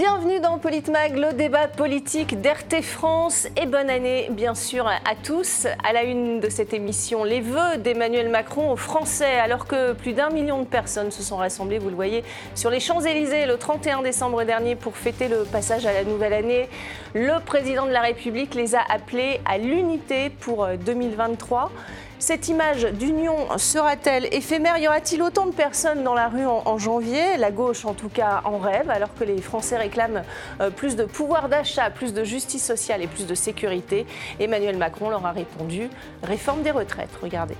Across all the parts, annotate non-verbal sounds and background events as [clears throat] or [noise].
Bienvenue dans Politmag, le débat politique d'RT France et bonne année bien sûr à tous. À la une de cette émission, les vœux d'Emmanuel Macron aux Français alors que plus d'un million de personnes se sont rassemblées, vous le voyez, sur les Champs-Élysées le 31 décembre dernier pour fêter le passage à la nouvelle année. Le président de la République les a appelés à l'unité pour 2023. Cette image d'union sera-t-elle éphémère? Y aura-t-il autant de personnes dans la rue en, janvier? La gauche, en tout cas, en rêve, alors que les Français réclament euh, plus de pouvoir d'achat, plus de justice sociale et plus de sécurité. Emmanuel Macron leur a répondu réforme des retraites. Regardez.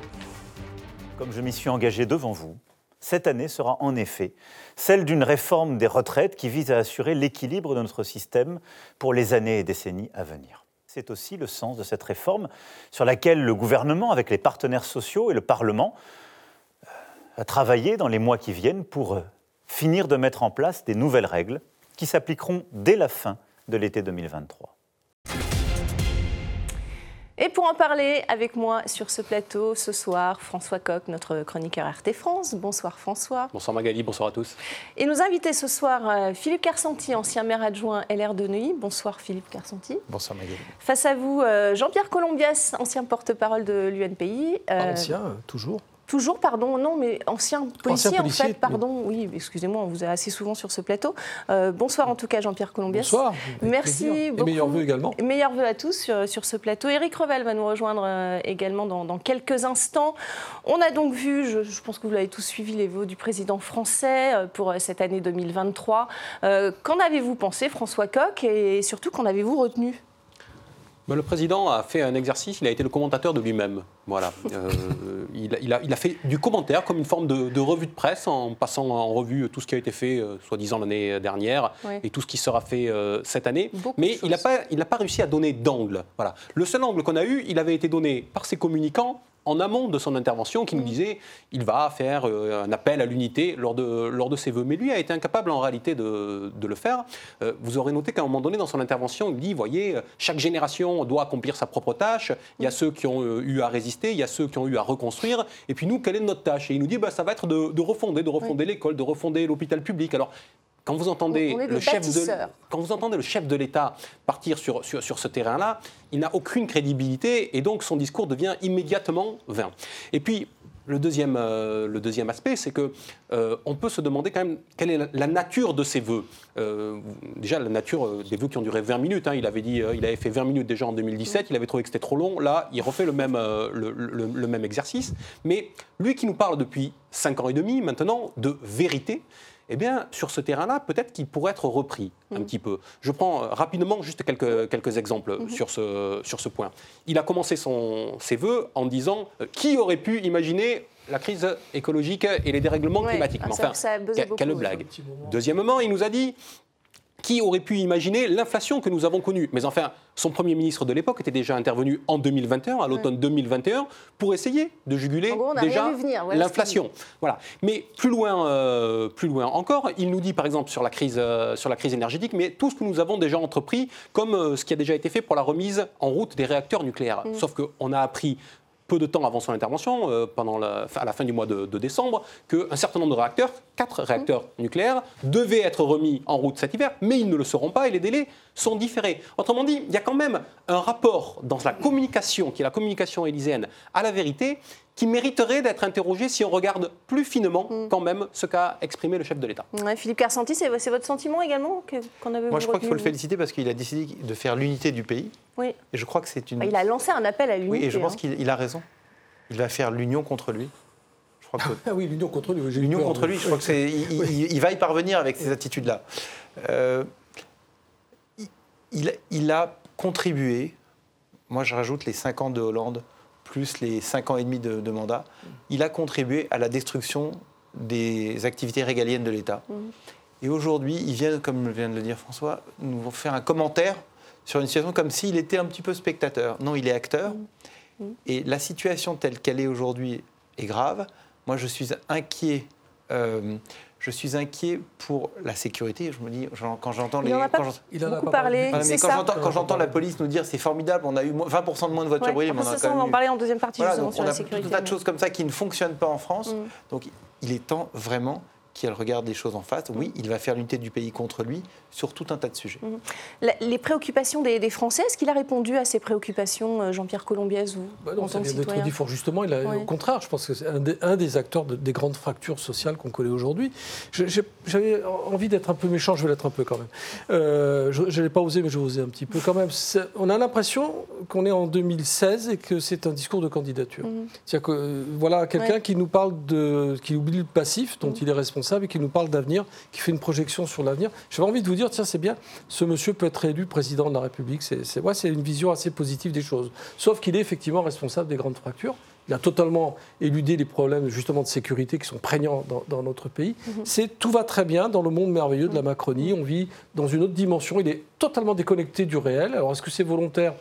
Comme je m'y suis engagé devant vous, cette année sera en effet celle d'une réforme des retraites qui vise à assurer l'équilibre de notre système pour les années et décennies à venir. C'est aussi le sens de cette réforme sur laquelle le gouvernement, avec les partenaires sociaux et le Parlement, euh, a travaillé dans les mois qui viennent pour euh, finir de mettre en place des nouvelles règles qui s'appliqueront dès la fin de l'été 2023. Et pour en parler avec moi sur ce plateau ce soir, François Coq, notre chroniqueur RT France. Bonsoir François. Bonsoir Magali, bonsoir à tous. Et nous inviter ce soir euh, Philippe Carsanti, ancien maire adjoint LR de Neuilly. Bonsoir Philippe Carsanti. Bonsoir Magali. Face à vous, euh, Jean-Pierre Colombias, ancien porte-parole de l'UNPI. Euh, ancien, toujours Toujours, pardon, non, mais ancien policier, en fait, pardon. Oui, excusez-moi, on vous a assez souvent sur ce plateau. Euh, bonsoir en tout cas, Jean-Pierre Colombias. Bonsoir. Merci beaucoup. Et meilleurs vœux également. meilleurs vœux à tous sur, ce plateau. Éric Revel va nous rejoindre euh, également dans, quelques instants. On a donc vu, je, pense que vous l'avez tous suivi, les vœux du président français euh, pour cette année 2023. qu'en avez-vous pensé, François Coq, et surtout qu'en avez-vous retenu? Le président a fait un exercice, il a été le commentateur de lui-même. Voilà. [laughs] Euh, il, a, fait du commentaire comme une forme de, revue de presse en passant en revue tout ce qui a été fait, euh, soi-disant l'année dernière, et tout ce qui sera fait euh, cette année. Mais il n'a pas, pas réussi à donner d'angle. Voilà. Le seul angle qu'on a eu, il avait été donné par ses communicants en amont de son intervention qui nous mm. disait il va faire euh, un appel à l'unité lors de, lors de ses vœux. Mais lui a été incapable en réalité de, de le faire. Euh, vous aurez noté qu'à un moment donné dans son intervention, il dit voyez, chaque génération doit accomplir sa propre tâche. Il y a mm. ceux qui ont euh, eu à résister, il y a ceux qui ont eu à reconstruire. Et puis nous, quelle est notre tâche? Et il nous dit bah, ça va être de, refonder, de refonder l'école, de refonder l'hôpital public. Alors quand vous entendez, le chef, de, quand vous entendez le chef de l'État partir sur, sur, sur ce terrain-là, il n'a aucune crédibilité et donc son discours devient immédiatement vain. Et puis, le deuxième, euh, le deuxième aspect, c'est que euh, on peut se demander quand même quelle est la, nature de ces vœux. Euh, déjà, la nature des vœux qui ont duré 20 minutes. Hein. il avait dit, il avait fait 20 minutes déjà en 2017. Il avait trouvé que c'était trop long. Là, il refait le même, le, le, même exercice. Mais lui qui nous parle depuis 5 ans et demi maintenant de vérité, eh bien, sur ce terrain-là, peut-être qu'il pourrait être repris un mm. petit peu. Je prends euh, rapidement juste quelques, quelques exemples mm-hmm. sur, ce, sur ce point. Il a commencé son, ses voeux en disant euh, qui aurait pu imaginer la crise écologique et les dérèglements climatiques? ah, enfin, quelle blague. Deuxièmement, il nous a dit qui aurait pu imaginer l'inflation que nous avons connue? Mais enfin, son Premier ministre de l'époque était déjà intervenu en 2021, à l'automne 2021, pour essayer de juguler déjà l'inflation. Voilà. Mais plus loin, euh, plus loin encore, il nous dit par exemple sur la crise, euh, sur la crise énergétique, mais tout ce que nous avons déjà entrepris, comme euh, ce qui a déjà été fait pour la remise en route des réacteurs nucléaires. Mm. Sauf qu'on a appris peu de temps avant son intervention, euh, pendant la, à la fin du mois de, décembre, qu'un certain nombre de réacteurs, quatre réacteurs nucléaires, devaient être remis en route cet hiver, mais ils ne le seront pas et les délais sont différés. Autrement dit, il y a quand même un rapport dans la communication, qui est la communication élyséenne, à la vérité, qui mériterait d'être interrogé si on regarde plus finement mm. quand même ce qu'a exprimé le chef de l'État. Philippe Carsanti, c'est votre sentiment également qu'on avait Moi, je crois qu'il faut le féliciter parce qu'il a décidé de faire l'unité du pays. Oui. Et je crois que c'est une. Il a lancé un appel à l'unité. Oui, et je pense hein. qu'il a raison. Il va faire l'union contre lui. Je crois que... Ah oui, l'union contre lui. L'union contre lui, je crois que c'est. Il, va y parvenir avec ces attitudes-là. Euh, il, il, a contribué. Moi, je rajoute les 5 ans de Hollande plus les 5 ans et demi de, mandat, il a contribué à la destruction des activités régaliennes de l'État. Mmh. Et aujourd'hui, il vient, comme vient de le dire François, nous faire un commentaire sur une situation comme s'il était un petit peu spectateur. Non, il est acteur. Mmh. Mmh. Et la situation telle qu'elle est aujourd'hui est grave. Moi, je suis inquiet euh, je suis inquiet pour la sécurité. Je me dis, quand j'entends les. Il en a pas beaucoup parlé. quand j'entends la police nous dire c'est formidable, on a eu 20% de moins de voitures brûlées. mais on, a ça, on en parlait en deuxième partie justement sur la sécurité. On a tout un tas de choses comme ça qui ne fonctionnent pas en France. Mm. Donc il est temps vraiment qu'elle regarde les choses en face. Oui, il va faire l'unité du pays contre lui sur tout un tas de sujets. Mhm. les préoccupations des, Français, est-ce qu'il a répondu à ces préoccupations, euh, Jean-Pierre Colombiès ou bah non, ça vient d'être dit fort justement. Il a, Au contraire, je pense que c'est un, des acteurs des grandes fractures sociales qu'on connaît aujourd'hui. J'avais envie d'être un peu méchant, je vais l'être un peu quand même. Euh, je n'ai pas osé, mais je vais oser un petit peu quand même. On a l'impression qu'on est en 2016 et que c'est un discours de candidature. Mhm. C'est-à-dire que euh, voilà quelqu'un qui nous parle de, qui oublie le passif dont mhm. il est responsable et qui nous parle d'avenir, qui fait une projection sur l'avenir. J'avais envie de vous dire, tiens, c'est bien, ce monsieur peut être élu président de la République. C'est ouais, une vision assez positive des choses. Sauf qu'il est effectivement responsable des grandes fractures. Il a totalement éludé les problèmes justement de sécurité qui sont prégnants dans, notre pays. Mhm. C'est tout va très bien dans le monde merveilleux de la Macronie. On vit dans une autre dimension. Il est totalement déconnecté du réel. Alors est-ce que c'est volontaire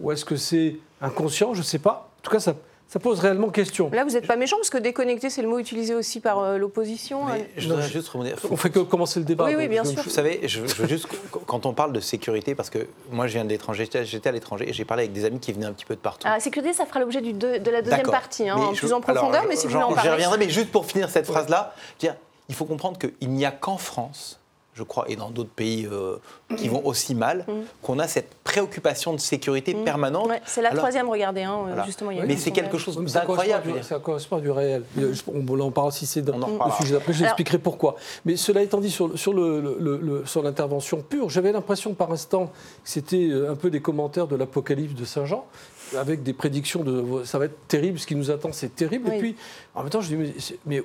ou est-ce que c'est inconscient? Je ne sais pas. En tout cas, ça, ça pose réellement question. Là, vous n'êtes pas méchant, parce que déconnecté, c'est le mot utilisé aussi par euh, l'opposition. Hein. Je voudrais juste On fait que commencer le débat. Oui, oui, bien sûr. Vous savez, je, veux juste, quand on parle de sécurité, parce que moi, je viens de l'étranger, j'étais à l'étranger, et j'ai parlé avec des amis qui venaient un petit peu de partout. Ah, sécurité, ça fera l'objet de, la deuxième partie, hein, en plus en profondeur, mais si vous voulez en parler. J'y reviendrai, mais juste pour finir cette phrase-là, il faut comprendre qu'il n'y a qu'en France je crois, et dans d'autres pays euh, qui vont aussi mal, mm. qu'on a cette préoccupation de sécurité mm. permanente. c'est la troisième, regardez, hein, justement. Mais c'est quelque chose d'incroyable. Ça correspond à du réel. On, en parle si c'est dans le sujet d'après, je l'expliquerai pourquoi. Mais cela étant dit, sur, sur, le, sur l'intervention pure, j'avais l'impression par instant que c'était euh, un peu des commentaires de l'Apocalypse de Saint Jean avec des prédictions de ça va être terrible, ce qui nous attend, c'est terrible. Et puis, en même temps, je dis, mais, mais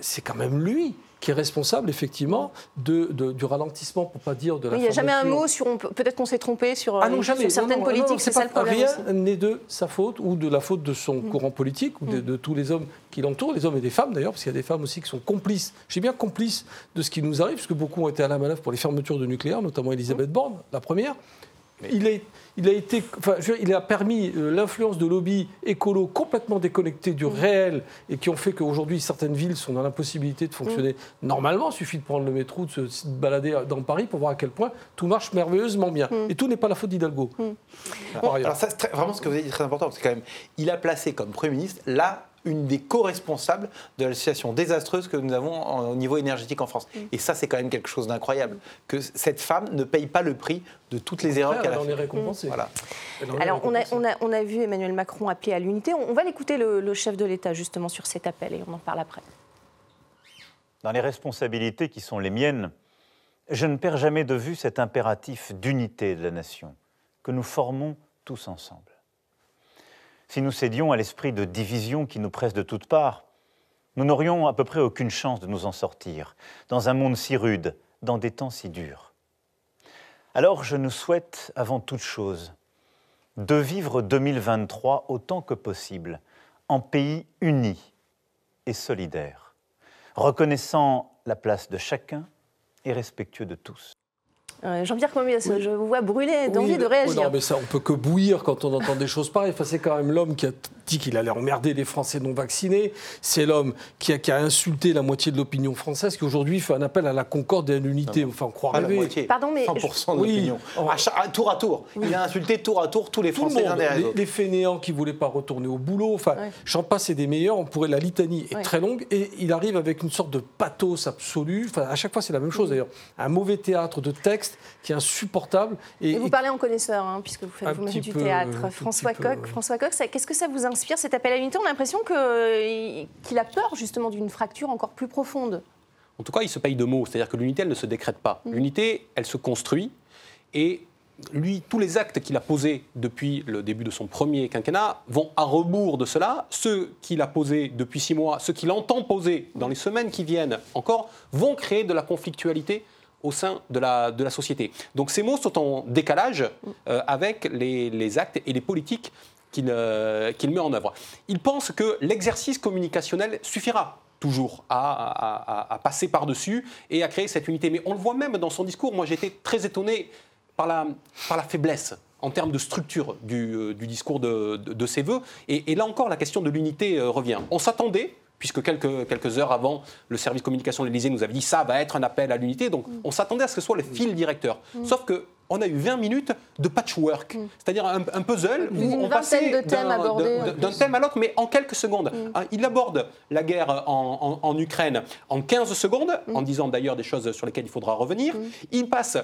c'est quand même lui qui est responsable effectivement de, du ralentissement, pour pas dire de la. il n'y a jamais un mot sur. Peut-être qu'on s'est trompé sur, ah non, jamais. certaines politiques, c'est ça le problème. Rien n'est de sa faute ou de la faute de son mm. courant politique ou de, mm. de, tous les hommes qui l'entourent, les hommes et des femmes d'ailleurs, parce qu'il y a des femmes aussi qui sont complices. J'ai bien complices de ce qui nous arrive, puisque beaucoup ont été à la manœuvre pour les fermetures de nucléaire, notamment Elisabeth Borne, la première. Il, est, il, a été, enfin, il a permis euh, l'influence de lobbies écolos complètement déconnectés du réel et qui ont fait qu'aujourd'hui certaines villes sont dans l'impossibilité de fonctionner mm. normalement. Il suffit de prendre le métro, de se, balader dans Paris pour voir à quel point tout marche merveilleusement bien. Mm. Et tout n'est pas la faute d'Hidalgo. Mm. Alors ça, vraiment ce que vous avez dit est très important, c'est quand même, il a placé comme Premier ministre là une des co-responsables de la situation désastreuse que nous avons au niveau énergétique en France. Mm. Et ça, c'est quand même quelque chose d'incroyable, que cette femme ne paye pas le prix de toutes les erreurs qu'elle a faites. Voilà. Alors, on a, on, a, on a, vu Emmanuel Macron appeler à l'unité. On, va l'écouter, le, le chef de l'État, justement, sur cet appel, et on en parle après. Dans les responsabilités qui sont les miennes, je ne perds jamais de vue cet impératif d'unité de la nation que nous formons tous ensemble. Si nous cédions à l'esprit de division qui nous presse de toutes parts, nous n'aurions à peu près aucune chance de nous en sortir, dans un monde si rude, dans des temps si durs. Alors je nous souhaite avant toute chose de vivre 2023 autant que possible en pays uni et solidaire, reconnaissant la place de chacun et respectueux de tous. Jean-Pierre Comiès, je vous vois brûler d'envie de réagir. non, mais ça, on peut que bouillir quand on entend des choses pareilles. Enfin, c'est quand même l'homme qui a dit qu'il allait emmerder les Français non vaccinés. C'est l'homme qui a, qui a, insulté la moitié de l'opinion française, qui aujourd'hui fait un appel à la concorde et à l'unité. Enfin, on croit rêver. Pardon, mais 100% de l'opinion. tour à tour. Il a insulté tour à tour tous les Français. les, fainéants qui ne voulaient pas retourner au boulot. Enfin, j'en passe et des meilleurs. On pourrait, la litanie est très longue. Et il arrive avec une sorte de pathos absolu. Enfin, à chaque fois, c'est la même chose d'ailleurs. Un mauvais théâtre de texte qui est insupportable. Et, vous parlez en connaisseur, hein, puisque vous faites vous-même du théâtre. François Coq, François Coq, qu'est-ce que ça vous inspire cet appel à l'unité? On a l'impression qu'il a peur justement d'une fracture encore plus profonde. En tout cas, il se paye de mots, c'est-à-dire que l'unité, elle ne se décrète pas. Mm. L'unité, elle se construit et lui, tous les actes qu'il a posés depuis le début de son premier quinquennat vont à rebours de cela. Ceux qu'il a posés depuis six mois, ceux qu'il entend poser dans les semaines qui viennent encore, vont créer de la conflictualité au sein de la, de la société. Donc ces mots sont en décalage euh, avec les, actes et les politiques qu'il met en œuvre. Il pense que l'exercice communicationnel suffira toujours à, passer par-dessus et à créer cette unité. Mais on le voit même dans son discours. Moi, été très étonné par la, par la faiblesse en termes de structure du, euh, discours de, ses voeux. Et, là encore, la question de l'unité euh, revient. On s'attendait puisque quelques, quelques heures avant, le service communication de l'Élysée nous avait dit ça va être un appel à l'unité. Donc on s'attendait à ce que ce soit le fil directeur. Sauf que on a eu 20 minutes de patchwork, c'est-à-dire un, puzzle où on passait d'un thème à l'autre, mais en quelques secondes. Hein, il aborde la guerre en, en Ukraine en 15 secondes, en disant d'ailleurs des choses sur lesquelles il faudra revenir. Il passe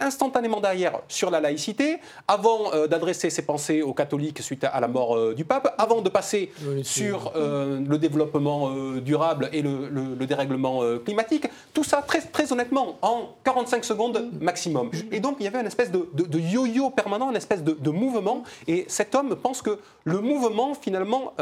instantanément derrière sur la laïcité, avant euh, d'adresser ses pensées aux catholiques suite à, la mort euh, du pape, avant de passer sur euh, le développement durable et le, dérèglement climatique. Tout ça, très, très honnêtement, en 45 secondes maximum. Et donc, il y avait une espèce de, yo-yo permanent, une espèce de, mouvement. Et cet homme pense que le mouvement, finalement,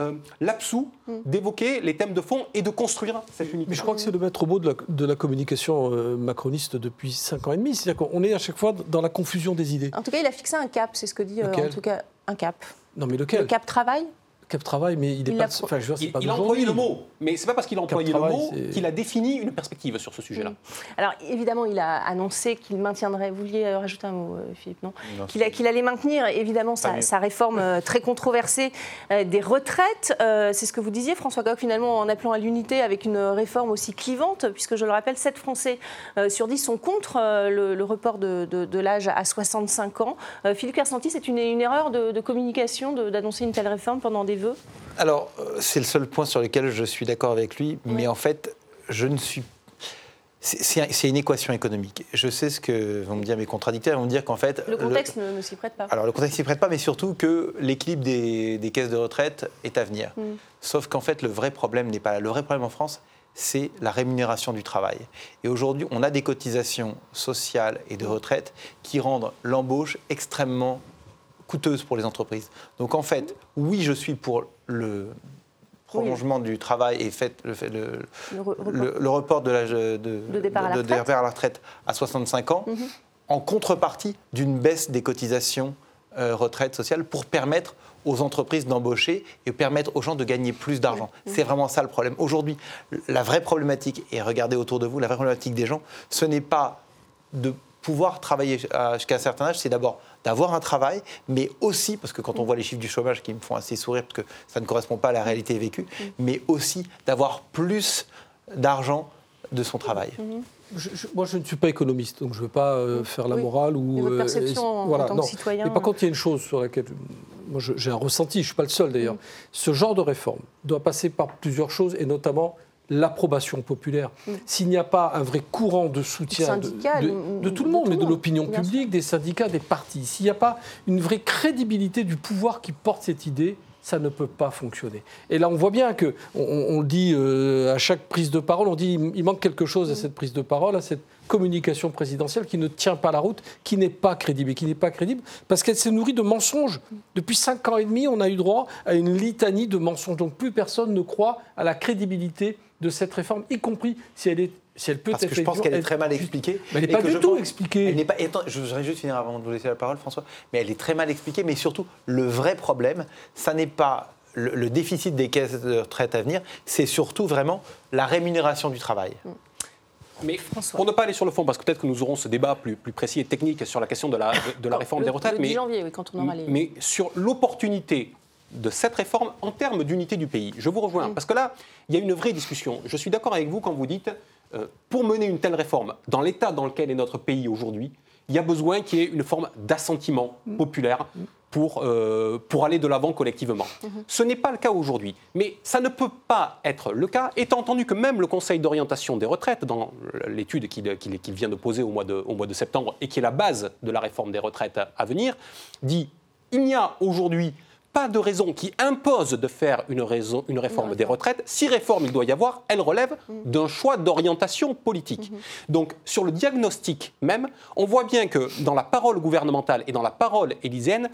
l'absout d'évoquer les thèmes de fond et de construire cette unité. Mais je crois que c'est le maître mot de la, de la communication macroniste depuis 5 ans et demi. C'est-à-dire on est à chaque fois dans la confusion des idées. En tout cas, il a fixé un cap, c'est ce que dit euh, en tout cas un cap. Non, mais lequel Le cap travail Cap travail, mais il est pas. Enfin, je veux dire, il, pas il a employé le mot, mais c'est pas parce qu'il a employé le mot qu'il a défini une perspective sur ce sujet-là. Alors évidemment, il a annoncé qu'il maintiendrait. Vous vouliez euh, rajouter un mot, euh, Philippe, non, Qu'il allait maintenir évidemment sa, réforme euh, très controversée des retraites. c'est ce que vous disiez, François Coq, finalement, en appelant à l'unité avec une réforme aussi clivante, puisque je le rappelle, 7 Français sur 10 sont contre le, report de, l'âge à 65 ans. Philippe Kersanti, c'est une, erreur de, de communication d'annoncer une telle réforme pendant des alors, euh, c'est le seul point sur lequel je suis d'accord avec lui, mais en fait, je ne suis c'est une équation économique. Je sais ce que vont me dire mes contradicteurs. Ils vont me dire qu'en fait. Le contexte ne, s'y prête pas. Alors, le contexte ne s'y prête pas, mais surtout que l'équilibre des, caisses de retraite est à venir. Mm. Sauf qu'en fait, le vrai problème n'est pas là. Le vrai problème en France, c'est la rémunération du travail. Et aujourd'hui, on a des cotisations sociales et de retraite qui rendent l'embauche extrêmement coûteuse pour les entreprises. Donc en fait, oui, je suis pour le prolongement du travail et fait, le, le, report de l'âge de, départ, à la retraite à 65 ans, mhm. en contrepartie d'une baisse des cotisations euh, retraite sociale pour permettre aux entreprises d'embaucher et permettre aux gens de gagner plus d'argent. Mhm. C'est vraiment ça le problème. Aujourd'hui, la vraie problématique, et regardez autour de vous, la vraie problématique des gens, ce n'est pas de pouvoir travailler jusqu'à un certain âge, c'est d'abord d'avoir un travail, mais aussi, parce que quand on voit les chiffres du chômage qui me font assez sourire, parce que ça ne correspond pas à la réalité vécue, mais aussi d'avoir plus d'argent de son travail. moi, je ne suis pas économiste, donc je ne veux pas euh, faire la morale ou. votre euh, perception en, tant que citoyen. Mais par contre, il y a une chose sur laquelle moi j'ai un ressenti, je ne suis pas le seul d'ailleurs. Ce genre de réforme doit passer par plusieurs choses, et notamment l'approbation populaire, mm. s'il n'y a pas un vrai courant de soutien de, tout le monde, mais de l'opinion publique, des syndicats, des partis, s'il n'y a pas une vraie crédibilité du pouvoir qui porte cette idée, ça ne peut pas fonctionner. Et là, on voit bien que, on, le dit euh, à chaque prise de parole, on dit il manque quelque chose à cette prise de parole, à cette communication présidentielle qui ne tient pas la route, qui n'est pas crédible. Et qui n'est pas crédible parce qu'elle s'est nourrie de mensonges. Depuis cinq ans et demi, on a eu droit à une litanie de mensonges. Donc plus personne ne croit à la crédibilité de cette réforme, y compris si elle est si elle peut Parce que je pense qu'elle est très mal expliquée. Mais elle n'est pas du tout expliquée. Elle n'est pas, je voudrais juste finir avant de vous laisser la parole, François. Mais elle est très mal expliquée. Mais surtout, le vrai problème, ça n'est pas le, déficit des caisses de retraite à venir, c'est surtout vraiment la rémunération du travail. Mm. Mais François. pour ne pas aller sur le fond, parce que peut-être que nous aurons ce débat plus, plus précis et technique sur la question de la, de, la réforme des retraites, mais, janvier, oui, quand on aura les... mais sur l'opportunité de cette réforme en termes d'unité du pays. Je vous rejoins, mm. parce que là, il y a une vraie discussion. Je suis d'accord avec vous quand vous dites, euh, pour mener une telle réforme, dans l'état dans lequel est notre pays aujourd'hui, il y a besoin qu'il y ait une forme d'assentiment mm. populaire pour, euh, pour aller de l'avant collectivement. Mm-hmm. Ce n'est pas le cas aujourd'hui, mais ça ne peut pas être le cas, étant entendu que même le Conseil d'orientation des retraites, dans l'étude qu'il vient de poser au mois de, au mois de septembre et qui est la base de la réforme des retraites à venir, dit il n'y a aujourd'hui pas de raison qui impose de faire une, raison, une réforme des retraites. Si réforme il doit y avoir, elle relève mm. d'un choix d'orientation politique. Mm-hmm. Donc sur le diagnostic même, on voit bien que dans la parole gouvernementale et dans la parole élyséenne,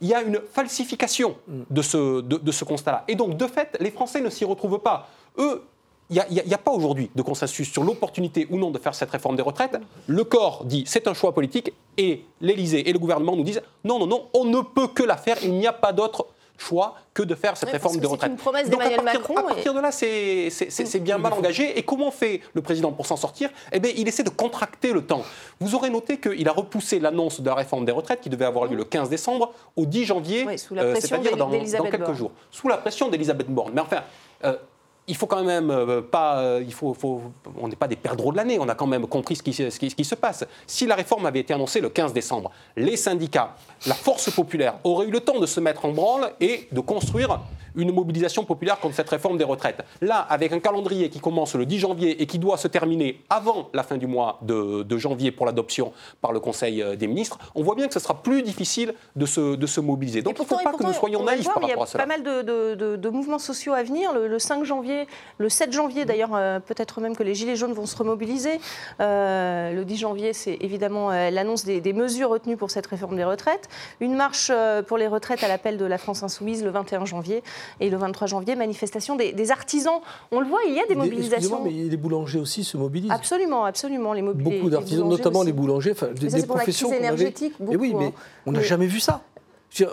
il y a une falsification mm. de ce, de, ce constat-là. Et donc de fait, les Français ne s'y retrouvent pas. Eux, il n'y a, pas aujourd'hui de consensus sur l'opportunité ou non de faire cette réforme des retraites. Le corps dit c'est un choix politique et l'Élysée et le gouvernement nous disent non, non, non, on ne peut que la faire, il n'y a pas d'autre choix que de faire cette réforme des retraites. C'est une promesse d'Emmanuel Macron. À partir de là, c'est bien mal engagé. Et comment fait le président pour s'en sortir? Eh bien, il essaie de contracter le temps. Vous aurez noté qu'il a repoussé l'annonce de la réforme des retraites qui devait avoir lieu le 15 décembre au 10 janvier, euh, c'est-à-dire dans, quelques jours. Sous la pression d'Elisabeth Borne. Mais enfin, euh, il faut quand même euh, pas, euh, il faut, on n'est pas des perdreaux de l'année. On a quand même compris ce qui, ce, qui, se passe. Si la réforme avait été annoncée le 15 décembre, les syndicats, la force populaire auraient eu le temps de se mettre en branle et de construire une mobilisation populaire contre cette réforme des retraites. Là, avec un calendrier qui commence le 10 janvier et qui doit se terminer avant la fin du mois de, janvier pour l'adoption par le Conseil euh, des ministres, on voit bien que ce sera plus difficile de se, de se mobiliser. Donc il ne faut pas que nous soyons naïfs par rapport à cela. Il y a pas mal de, mouvements sociaux à venir. Le, 5 janvier, le 7 janvier d'ailleurs, euh, peut-être même que les Gilets jaunes vont se remobiliser. Euh, le 10 janvier, c'est évidemment l'annonce des, des, mesures retenues pour cette réforme des retraites. Une marche pour les retraites à l'appel de la France insoumise le 21 janvier. Et le 23 janvier, manifestation des, artisans. On le voit, il y a des mobilisations. mais les boulangers aussi se mobilisent. Absolument, absolument. Les Beaucoup d'artisans, notamment les boulangers, des, des professions. La crise énergétique, beaucoup, oui, mais hein. on n'a jamais vu ça.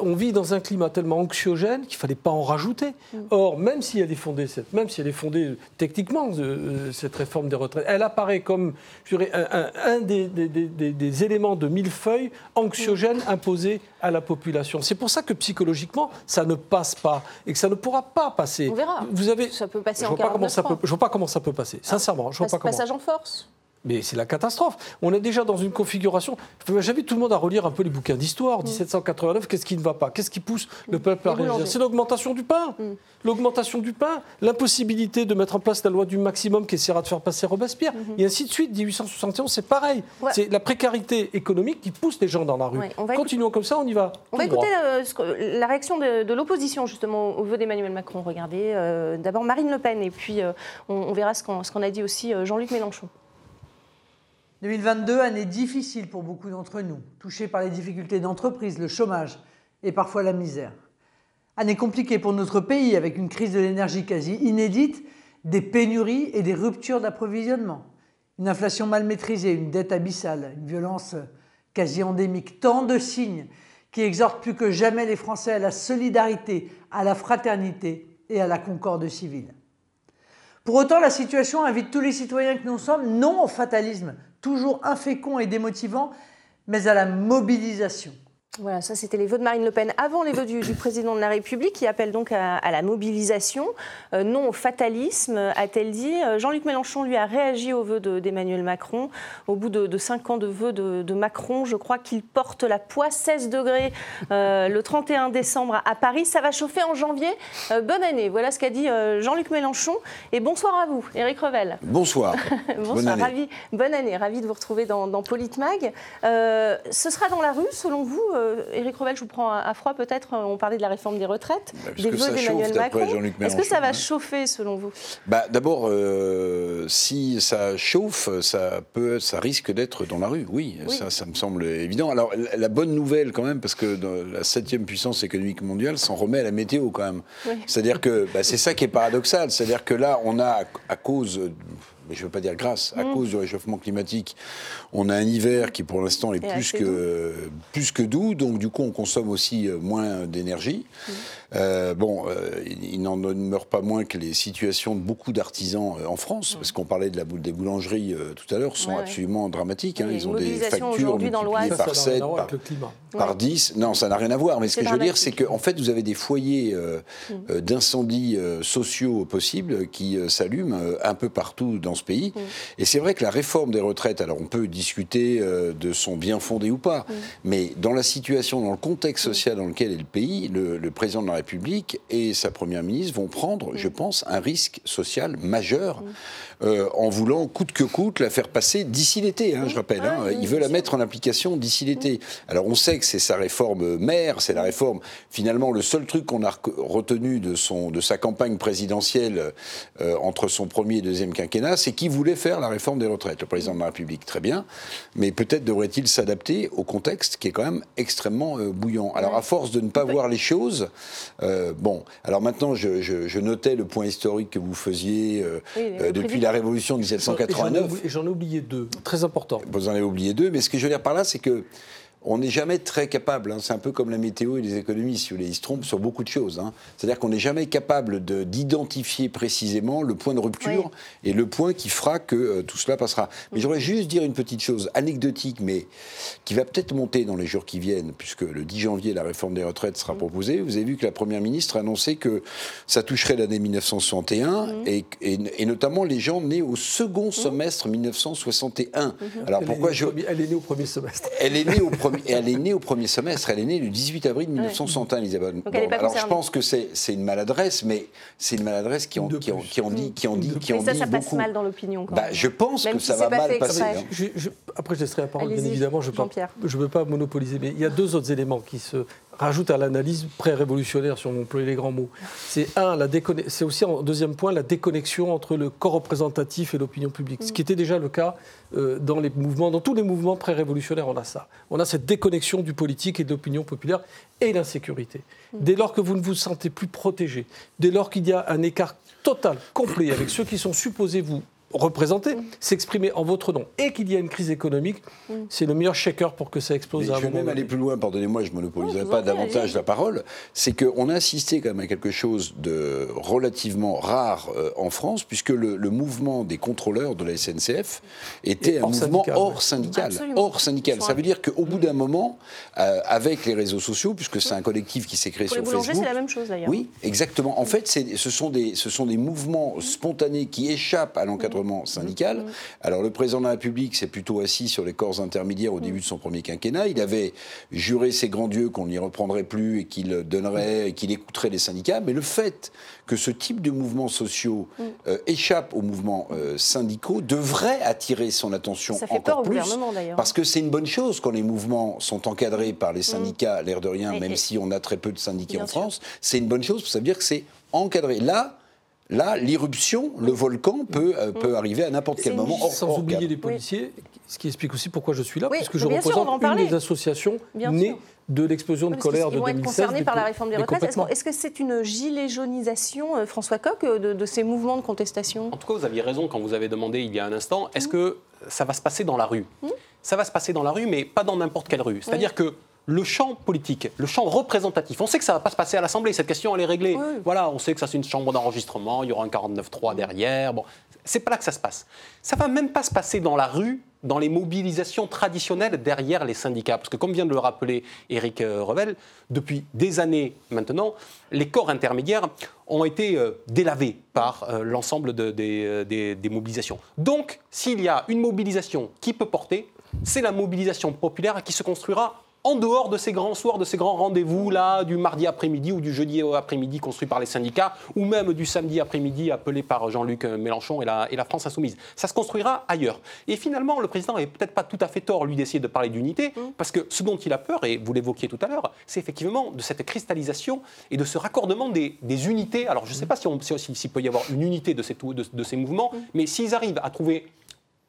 On vit dans un climat tellement anxiogène qu'il ne fallait pas en rajouter. Mm. Or, même si elle est fondée, cette, même si elle est fondée techniquement, euh, cette réforme des retraites, elle apparaît comme un, des, éléments de millefeuille anxiogène mm. imposé à la population. C'est pour ça que psychologiquement, ça ne passe pas et que ça ne pourra pas passer. On verra. Vous avez, ça peut passer je en vois pas comment ça peut, Je vois pas comment ça peut passer. Ah, Sincèrement, je vois pas comment. Passage en force mais c'est la catastrophe. On est déjà dans une configuration. J'invite tout le monde à relire un peu les bouquins d'histoire. 1789, mm. qu'est-ce qui ne va pas? Qu'est-ce qui pousse le peuple à réagir? C'est l'augmentation du pain. Mm. L'augmentation du pain, l'impossibilité de mettre en place la loi du maximum qui essaiera de faire passer Robespierre, mm-hmm. et ainsi de suite. 1871, c'est pareil. C'est la précarité économique qui pousse les gens dans la rue. Continuons comme ça, on y va. On va écouter euh, la réaction de, l'opposition justement au vœu d'Emmanuel Macron. Regardez, euh, d'abord Marine Le Pen, et puis euh, on, verra ce qu'on a dit aussi Jean-Luc Mélenchon. 2022, année difficile pour beaucoup d'entre nous, touchée par les difficultés d'entreprise, le chômage et parfois la misère. Année compliquée pour notre pays avec une crise de l'énergie quasi inédite, des pénuries et des ruptures d'approvisionnement, une inflation mal maîtrisée, une dette abyssale, une violence quasi endémique, tant de signes qui exhortent plus que jamais les Français à la solidarité, à la fraternité et à la concorde civile. Pour autant, la situation invite tous les citoyens que nous sommes non au fatalisme, toujours infécond et démotivant, mais à la mobilisation. Voilà, ça c'était les vœux de Marine Le Pen avant les vœux du, président de la République qui appelle donc à, la mobilisation, euh, non au fatalisme, a-t-elle dit. Euh, Jean-Luc Mélenchon lui a réagi aux vœux d'Emmanuel Macron. Au bout de, cinq ans de vœux de, Macron, je crois qu'il porte la poids 16 degrés euh, le 31 décembre à Paris. Ça va chauffer en janvier. bonne année. Voilà ce qu'a dit Jean-Luc Mélenchon. Et bonsoir à vous, Éric Revel. Bonsoir. [laughs] bonsoir, bonne année. Ravi, bonne année. Ravi de vous retrouver dans, dans Politmag. ce sera dans la rue, selon vous Éric Revel, je vous prends à froid peut-être. Euh, on parlait de la réforme des retraites, bah, des vœux d'Emmanuel Macron. Est-ce que ça va chauffer selon vous? Bah, D'abord, euh, si ça chauffe, ça, peut, ça risque d'être dans la rue. Oui, Ça, ça, me semble évident. Alors, la bonne nouvelle quand même, parce que la septième puissance économique mondiale s'en remet à la météo quand même. C'est-à-dire que bah, c'est ça qui est paradoxal. C'est-à-dire que là, on a, à cause mais je ne veux pas dire grâce, à mm. cause du réchauffement climatique, on a un hiver qui pour l'instant est, plus que, plus que doux, donc du coup on consomme aussi euh, moins d'énergie. Mm. Euh, bon, euh, il, n'en demeure pas moins que les situations de beaucoup d'artisans en France, parce qu'on parlait de la boule des boulangeries tout à l'heure, sont absolument dramatiques. Hein. Ils ont des factures multipliées par 7, par, 10. Non, ça n'a rien à voir. Mais ce que je veux dire, c'est qu'en en fait, vous avez des foyers mm. d'incendies sociaux possibles qui s'allument un peu partout dans ce pays. Mm. Et c'est vrai que la réforme des retraites, alors on peut discuter euh, de son bien fondé ou pas, mm. mais dans la situation, dans le contexte mm. social dans lequel est le pays, le, président de la République et sa première ministre vont prendre, je pense, un risque social majeur euh, en voulant coûte que coûte la faire passer d'ici l'été, hein, je rappelle. Ah hein. il veut la mettre en application d'ici l'été. Alors on sait que c'est sa réforme mère, c'est la réforme. Finalement, le seul truc qu'on a retenu de, son, de sa campagne présidentielle euh, entre son premier et deuxième quinquennat, c'est qu'il voulait faire la réforme des retraites. Le président de la République, très bien, mais peut-être devrait-il s'adapter au contexte qui est quand même extrêmement euh, bouillant. Alors, à force de ne pas voir les choses, euh, bon, alors maintenant, je, notais le point historique que vous faisiez euh, depuis la Révolution de 1789. Et j'en ai oublié deux, très importants. Vous en avez oublié deux, mais ce que je veux dire par là, c'est que on n'est jamais très capable. hein. C'est un peu comme la météo et les économies, si vous voulez. Ils se trompent sur beaucoup de choses. hein. C'est-à-dire qu'on n'est jamais capable de- d'identifier précisément le point de rupture et le point qui fera que euh, tout cela passera. Mais j'aurais juste dire une petite chose anecdotique, mais qui va peut-être monter dans les jours qui viennent, puisque le 10 janvier, la réforme des retraites sera proposée. Vous avez vu que la Première ministre a annoncé que ça toucherait l'année 1961 et, et- et notamment les gens nés au second semestre 1961. Alors Elle est pourquoi née au je... premier- Elle est née au premier semestre. Elle est, née au premier, [laughs] [laughs] elle est née au premier semestre, elle est née le 18 avril 1961, Elisabeth. elle est pas alors je pense que c'est c'est une maladresse, mais c'est une maladresse qui en, qui en, qui en dit, qui en dit, qui en Mais ça, dit ça passe beaucoup. mal dans l'opinion. quand Bah, je pense Même que si ça va pas mal passer. hein. Je- je- après, je laisserai la parole, bien évidemment. Je ne veux pas monopoliser, mais il y a deux autres éléments qui se rajoutent à l'analyse pré-révolutionnaire, si on emploie les grands mots. C'est un, la c'est aussi en deuxième point la déconnexion entre le corps représentatif et l'opinion publique, ce qui était déjà le cas euh, dans les mouvements, dans tous les mouvements pré-révolutionnaires. On a ça. On a cette déconnexion du politique et de l'opinion populaire et l'insécurité. Dès lors que vous ne vous sentez plus protégé, dès lors qu'il y a un écart total, complet avec ceux qui sont supposés vous représenter, s'exprimer en votre nom, et qu'il y a une crise économique, c'est le meilleur shaker pour que ça explose Mais à un je vais même aller plus loin, pardonnez-moi, je ne monopoliserai Non, pas davantage la parole. C'est qu'on a assisté quand même à quelque chose de relativement rare euh, en France, puisque le, le mouvement des contrôleurs de la SNCF était un hors mouvement syndical, hors syndical. Absolument. Hors syndical. Ça veut dire qu'au bout d'un moment, euh, avec les réseaux sociaux, puisque c'est un collectif qui s'est créé Pour les sur boulangers, Facebook. c'est la même chose d'ailleurs. Oui, exactement. En fait, c'est- ce sont, des, ce sont des mouvements spontanés qui échappent à l'encadrement syndical. Alors, le président de la République s'est plutôt assis sur les corps intermédiaires au début de son premier quinquennat. Il avait juré ses grands dieux qu'on n'y reprendrait plus et qu'il donnerait, et qu'il écouterait les syndicats. Mais le fait que ce type de mouvements sociaux euh, échappe aux mouvements euh, syndicaux devrait attirer son attention Ça fait encore peur au plus. gouvernement. Parce que c'est une bonne chose quand les mouvements sont encadrés par les syndicats, l'air de rien, Et- même et- si on a très peu de syndiqués Bien en sûr. France, c'est une bonne chose, ça veut dire que c'est encadré. Là, là l'irruption, le volcan peut, euh, peut arriver à n'importe quel moment. hors- Sans hors oublier cadre. les policiers, ce qui explique aussi pourquoi je suis là, Oui, puisque je sûr, représente une des associations Bien nées sûr. de l'explosion de Parce que colère ils de vont être 2016. concernés par la réforme des retraites. Est-ce complètement. que- est-ce que c'est une gilet jaunisation, euh, François Coq, euh, de, de ces mouvements de contestation? En tout cas, vous aviez raison quand vous avez demandé il y a un instant, est-ce que ça va se passer dans la rue? Ça va se passer dans la rue, mais pas dans n'importe quelle rue. C'est-à-dire que le champ politique, le champ représentatif, on sait que ça ne va pas se passer à l'Assemblée, cette question elle est réglée. Oui. Voilà, on sait que ça c'est une chambre d'enregistrement, il y aura un 49.3 derrière. Bon, c'est pas là que ça se passe. Ça va même pas se passer dans la rue, dans les mobilisations traditionnelles derrière les syndicats. Parce que comme vient de le rappeler Éric euh, Revel, depuis des années maintenant, les corps intermédiaires ont été euh, délavés par euh, l'ensemble de- des, des- des mobilisations. Donc, s'il y a une mobilisation qui peut porter, c'est la mobilisation populaire qui se construira en dehors de ces grands soirs, de ces grands rendez-vous là, du mardi après-midi ou du jeudi après-midi construit par les syndicats, ou même du samedi après-midi appelé par Jean-Luc Mélenchon et la, et la France insoumise. Ça se construira ailleurs. Et finalement, le président n'avait peut-être pas tout à fait tort, lui, d'essayer de parler d'unité, parce que ce dont il a peur, et vous l'évoquiez tout à l'heure, c'est effectivement de cette cristallisation et de ce raccordement des, des unités. Alors, je ne sais pas si on- si- s'il peut y avoir une unité de ces, tou- de- de ces mouvements, mais s'ils arrivent à trouver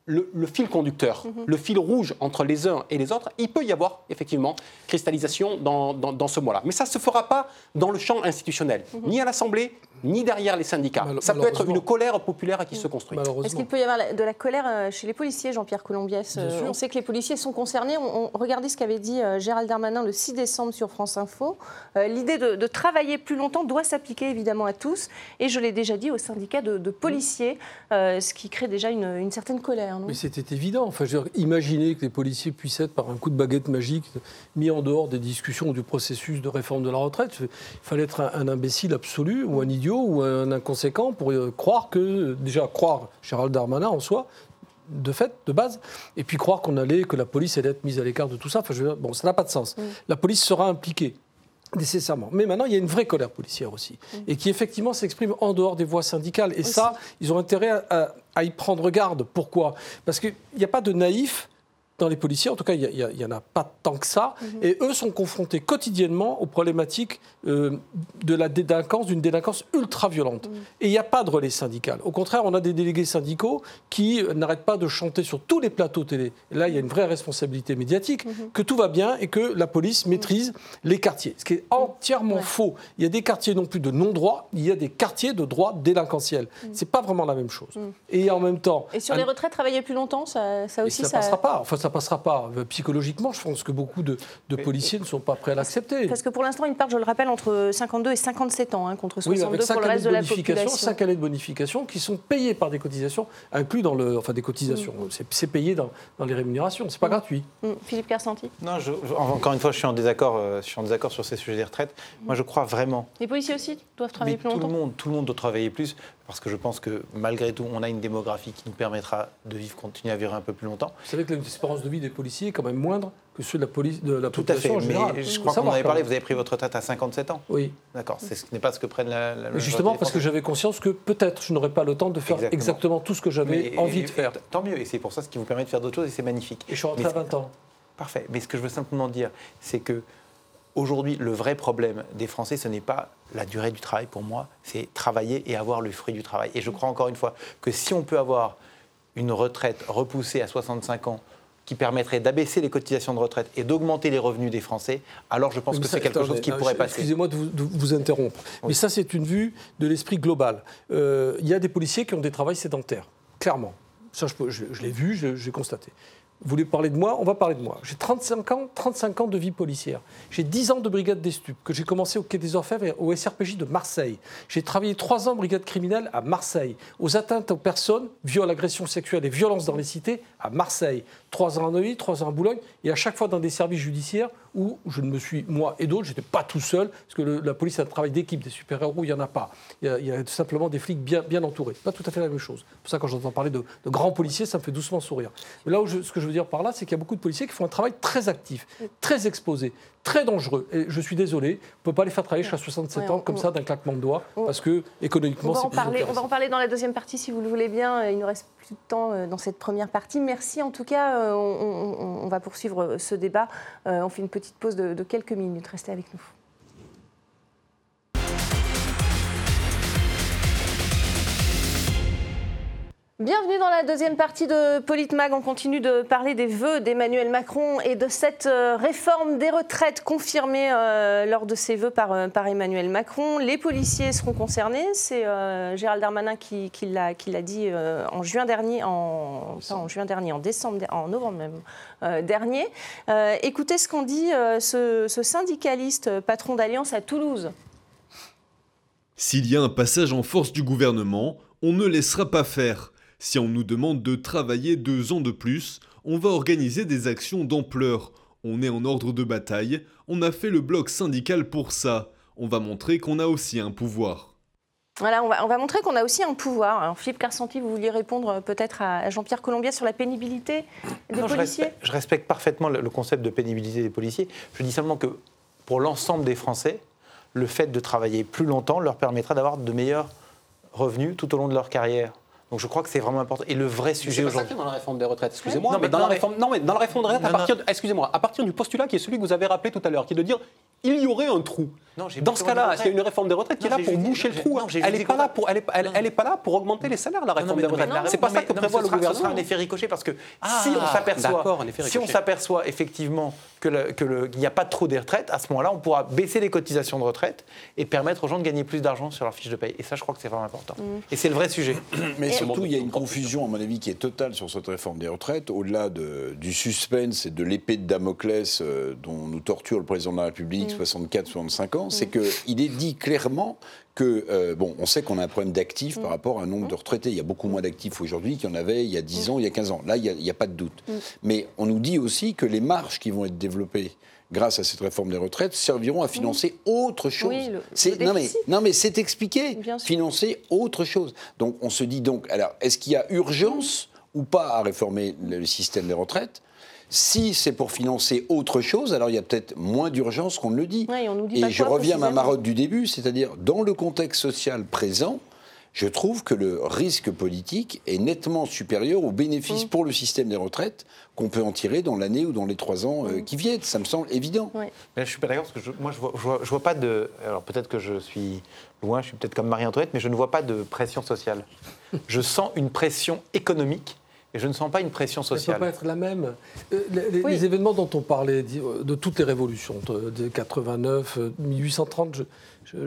le, le fil conducteur, le fil rouge entre les uns et les autres, il peut y avoir effectivement cristallisation dans, dans- dans ce mois-là. Mais ça ne se fera pas dans le champ institutionnel, ni à l'Assemblée, ni derrière les syndicats. Mal- ça peut être une colère populaire qui se construit. Est-ce qu'il peut y avoir de la colère euh, chez les policiers, Jean-Pierre Colombiès Euh. On sait que les policiers sont concernés. On, on- regardez ce qu'avait dit euh, Gérald Darmanin le 6 décembre sur France Info. Euh, L'idée de, de travailler plus longtemps doit s'appliquer évidemment à tous. Et je l'ai déjà dit aux syndicats de, de policiers, euh, ce qui crée déjà une, une certaine colère. non? Mais c'était évident. Enfin, je veux dire, imaginez que les policiers puissent être, par un coup de baguette magique, mis en dehors des discussions du processus de réforme de la retraite. Il fallait être un, un imbécile absolu, ou un idiot, ou un inconséquent pour euh, croire que, déjà, croire Gérald Darmanin en soi, de fait, de base, et puis croire qu'on allait, que la police allait être mise à l'écart de tout ça. Enfin, je veux dire, bon, ça n'a pas de sens. La police sera impliquée. Nécessairement. Mais maintenant, il y a une vraie colère policière aussi, et qui effectivement s'exprime en dehors des voies syndicales. Et ça, ils ont intérêt à, à- à y prendre garde. Pourquoi? Parce qu'il n'y a pas de naïfs dans les policiers, en tout cas, il n'y en a pas tant que ça, et eux sont confrontés quotidiennement aux problématiques euh, de la délinquance, d'une délinquance ultra-violente. Et il n'y a pas de relais syndical. Au contraire, on a des délégués syndicaux qui n'arrêtent pas de chanter sur tous les plateaux télé. Et là, il y a une vraie responsabilité médiatique, que tout va bien et que la police maîtrise les quartiers. Ce qui est entièrement faux. Il y a des quartiers non plus de non-droit, il y a des quartiers de droit délinquentiel. C'est pas vraiment la même chose. Et en même temps... Et sur un- les retraites, travailler plus longtemps, ça, ça et aussi, ça ne passera pas. Enfin, ça ça passera pas. Euh, psychologiquement, je pense que beaucoup de, policiers ne sont pas prêts à l'accepter. Parce que pour l'instant, ils partent, je le rappelle, entre 52 et 57 ans, hein, contre 62 pour le reste de, la population. 5 années de bonification qui sont payées par des cotisations, inclus dans le, enfin des cotisations. Mm. C'est payé dans, les rémunérations, c'est pas mm. gratuit. Mm. Philippe Carsanti. Non, encore une fois, je suis en désaccord, euh, je suis en désaccord sur ces sujets des retraites. Moi, je crois vraiment. Les policiers aussi doivent travailler plus longtemps. Tout le monde, tout le monde doit travailler plus parce que je pense que malgré tout, on a une démographie qui nous permettra de vivre, continuer à vivre un peu plus longtemps. Vous savez que l'espérance de vie des policiers est quand même moindre que ceux de la, police, de la population Tout à fait, mais je crois qu'on en avait parlé, vous avez pris votre retraite à 57 ans. Oui. D'accord, ce n'est pas ce que prennent la... la justement parce que j'avais conscience que peut-être je n'aurais pas le temps de faire exactement, tout ce que j'avais envie de faire. Tant mieux, et c'est pour ça ce qui vous permet de faire d'autres choses, et c'est magnifique. Et je suis rentré à 20 ans. Parfait, mais ce que je veux simplement dire, c'est que Aujourd'hui, le vrai problème des Français, ce n'est pas la durée du travail pour moi, c'est travailler et avoir le fruit du travail. Et je crois encore une fois que si on peut avoir une retraite repoussée à 65 ans qui permettrait d'abaisser les cotisations de retraite et d'augmenter les revenus des Français, alors je pense que c'est quelque chose qui pourrait passer. Excusez-moi de, vous, interrompre, mais ça c'est une vue de l'esprit global. Euh, il y a des policiers qui ont des travails sédentaires, clairement. Ça, je, je l'ai vu, j'ai constaté. Vous voulez parler de moi On va parler de moi. J'ai 35 ans, 35 ans de vie policière. J'ai 10 ans de brigade des stupes, que j'ai commencé au Quai des Orfèvres et au SRPJ de Marseille. J'ai travaillé 3 ans en brigade criminelle à Marseille. Aux atteintes aux personnes, viols, agressions sexuelles et violences dans les cités à Marseille. 3 ans à Neuilly, 3 ans à Boulogne, et à chaque fois dans des services judiciaires où je ne me suis, moi et d'autres, je n'étais pas tout seul, parce que la police a un travail d'équipe, des super-héros, il n'y en a pas. Il y a, simplement des flics bien, bien entourés. Pas tout à fait la même chose. Pour ça, quand j'entends parler de, grands policiers, ça me fait doucement sourire. Mais là, où ce que je veux dire par là, c'est qu'il y a beaucoup de policiers qui font un travail très actif, très exposé, très dangereux. Et je suis désolé, on ne peut pas les faire travailler jusqu'à 67 ans comme ça d'un claquement de doigts, parce que économiquement, c'est plus On va en parler dans la deuxième partie, si vous le voulez bien. Il nous reste plus de temps euh, dans cette première partie. Merci en tout cas. Euh, on, va poursuivre ce débat. Euh, on fait une petite pause de, de quelques minutes. Restez avec nous. Bienvenue dans la deuxième partie de Politmag. On continue de parler des vœux d'Emmanuel Macron et de cette euh, réforme des retraites confirmée euh, lors de ses vœux par, euh, par, Emmanuel Macron. Les policiers seront concernés. C'est Gérald Darmanin qui, l'a dit en juin dernier, en, en juin dernier, en décembre, en novembre même dernier. écoutez ce qu'en dit ce, ce syndicaliste patron d'Alliance à Toulouse. S'il y a un passage en force du gouvernement, on ne laissera pas faire. Si on nous demande de travailler deux ans de plus, on va organiser des actions d'ampleur. On est en ordre de bataille, on a fait le bloc syndical pour ça. On va montrer qu'on a aussi un pouvoir. Voilà, on va, montrer qu'on a aussi un pouvoir. Alors, Philippe Carsanti, vous vouliez répondre euh, peut-être à Jean-Pierre Colombier sur la pénibilité des policiers? je respecte, parfaitement le, concept de pénibilité des policiers. Je dis seulement que pour l'ensemble des Français, le fait de travailler plus longtemps leur permettra d'avoir de meilleurs revenus tout au long de leur carrière. Donc je crois que c'est vraiment important. Et le vrai sujet aujourd'hui. dans la réforme des retraites, excusez-moi. Non, mais dans la réforme, non, mais dans la réforme des retraites, à partir, excusez-moi, à partir du postulat qui est celui que vous avez rappelé tout à l'heure, qui est de dire il y aurait un trou. Dans ce cas-là, il y a une réforme des retraites qui est là pour boucher le trou. elle n'est pas là pour, elle est, elle, est pas là pour augmenter les salaires. La réforme des retraites. C'est pas ça que prévoit le gouvernement. Ce sera un effet ricochet parce que ah, si on s'aperçoit, si on s'aperçoit effectivement qu'il n'y a pas de trou des retraites, à ce moment-là, on pourra baisser les cotisations de retraite et permettre aux gens de gagner plus d'argent sur leur fiche de paye. Et ça, je crois que c'est vraiment important. Mm. Et c'est le vrai sujet. Mais surtout, il y a une confusion, à mon avis, qui est totale sur cette réforme des retraites, au-delà du suspense et de l'épée de Damoclès euh, dont nous torture le président de la République, 64-65 mm. ans, c'est qu'il est dit clairement que, euh, bon, on sait qu'on a un problème d'actifs par mm. rapport à un nombre de retraités. Il y a beaucoup moins d'actifs aujourd'hui qu'il y en avait il y a 10 ans, il y a 15 ans. Là, il n'y a, pas de doute. Mais on nous dit aussi que les marges qui vont être développées grâce à cette réforme des retraites, serviront à financer autre chose. non, mais, non, mais c'est expliqué. Financer autre chose. Donc on se dit donc, alors, est-ce qu'il y a urgence ou pas à réformer le système des retraites? Si c'est pour financer autre chose, alors il y a peut-être moins d'urgence qu'on ne le dit. Et je reviens à ma marotte du début, c'est-à-dire dans le contexte social présent, je trouve que le risque politique est nettement supérieur aux bénéfices mm. pour le système des retraites qu'on peut en tirer dans l'année ou dans les trois ans euh, mm. qui viennent. Ça me semble évident. Mais je suis pas d'accord parce que moi je vois, vois, pas de. Alors peut-être que je suis loin, je suis peut-être comme Marie-Antoinette, mais je ne vois pas de pression sociale. [laughs] je sens une pression économique et je ne sens pas une pression sociale. Ça ne peut pas être la même. Euh, les, événements dont on parlait, de toutes les révolutions, de, 89, 1830, je,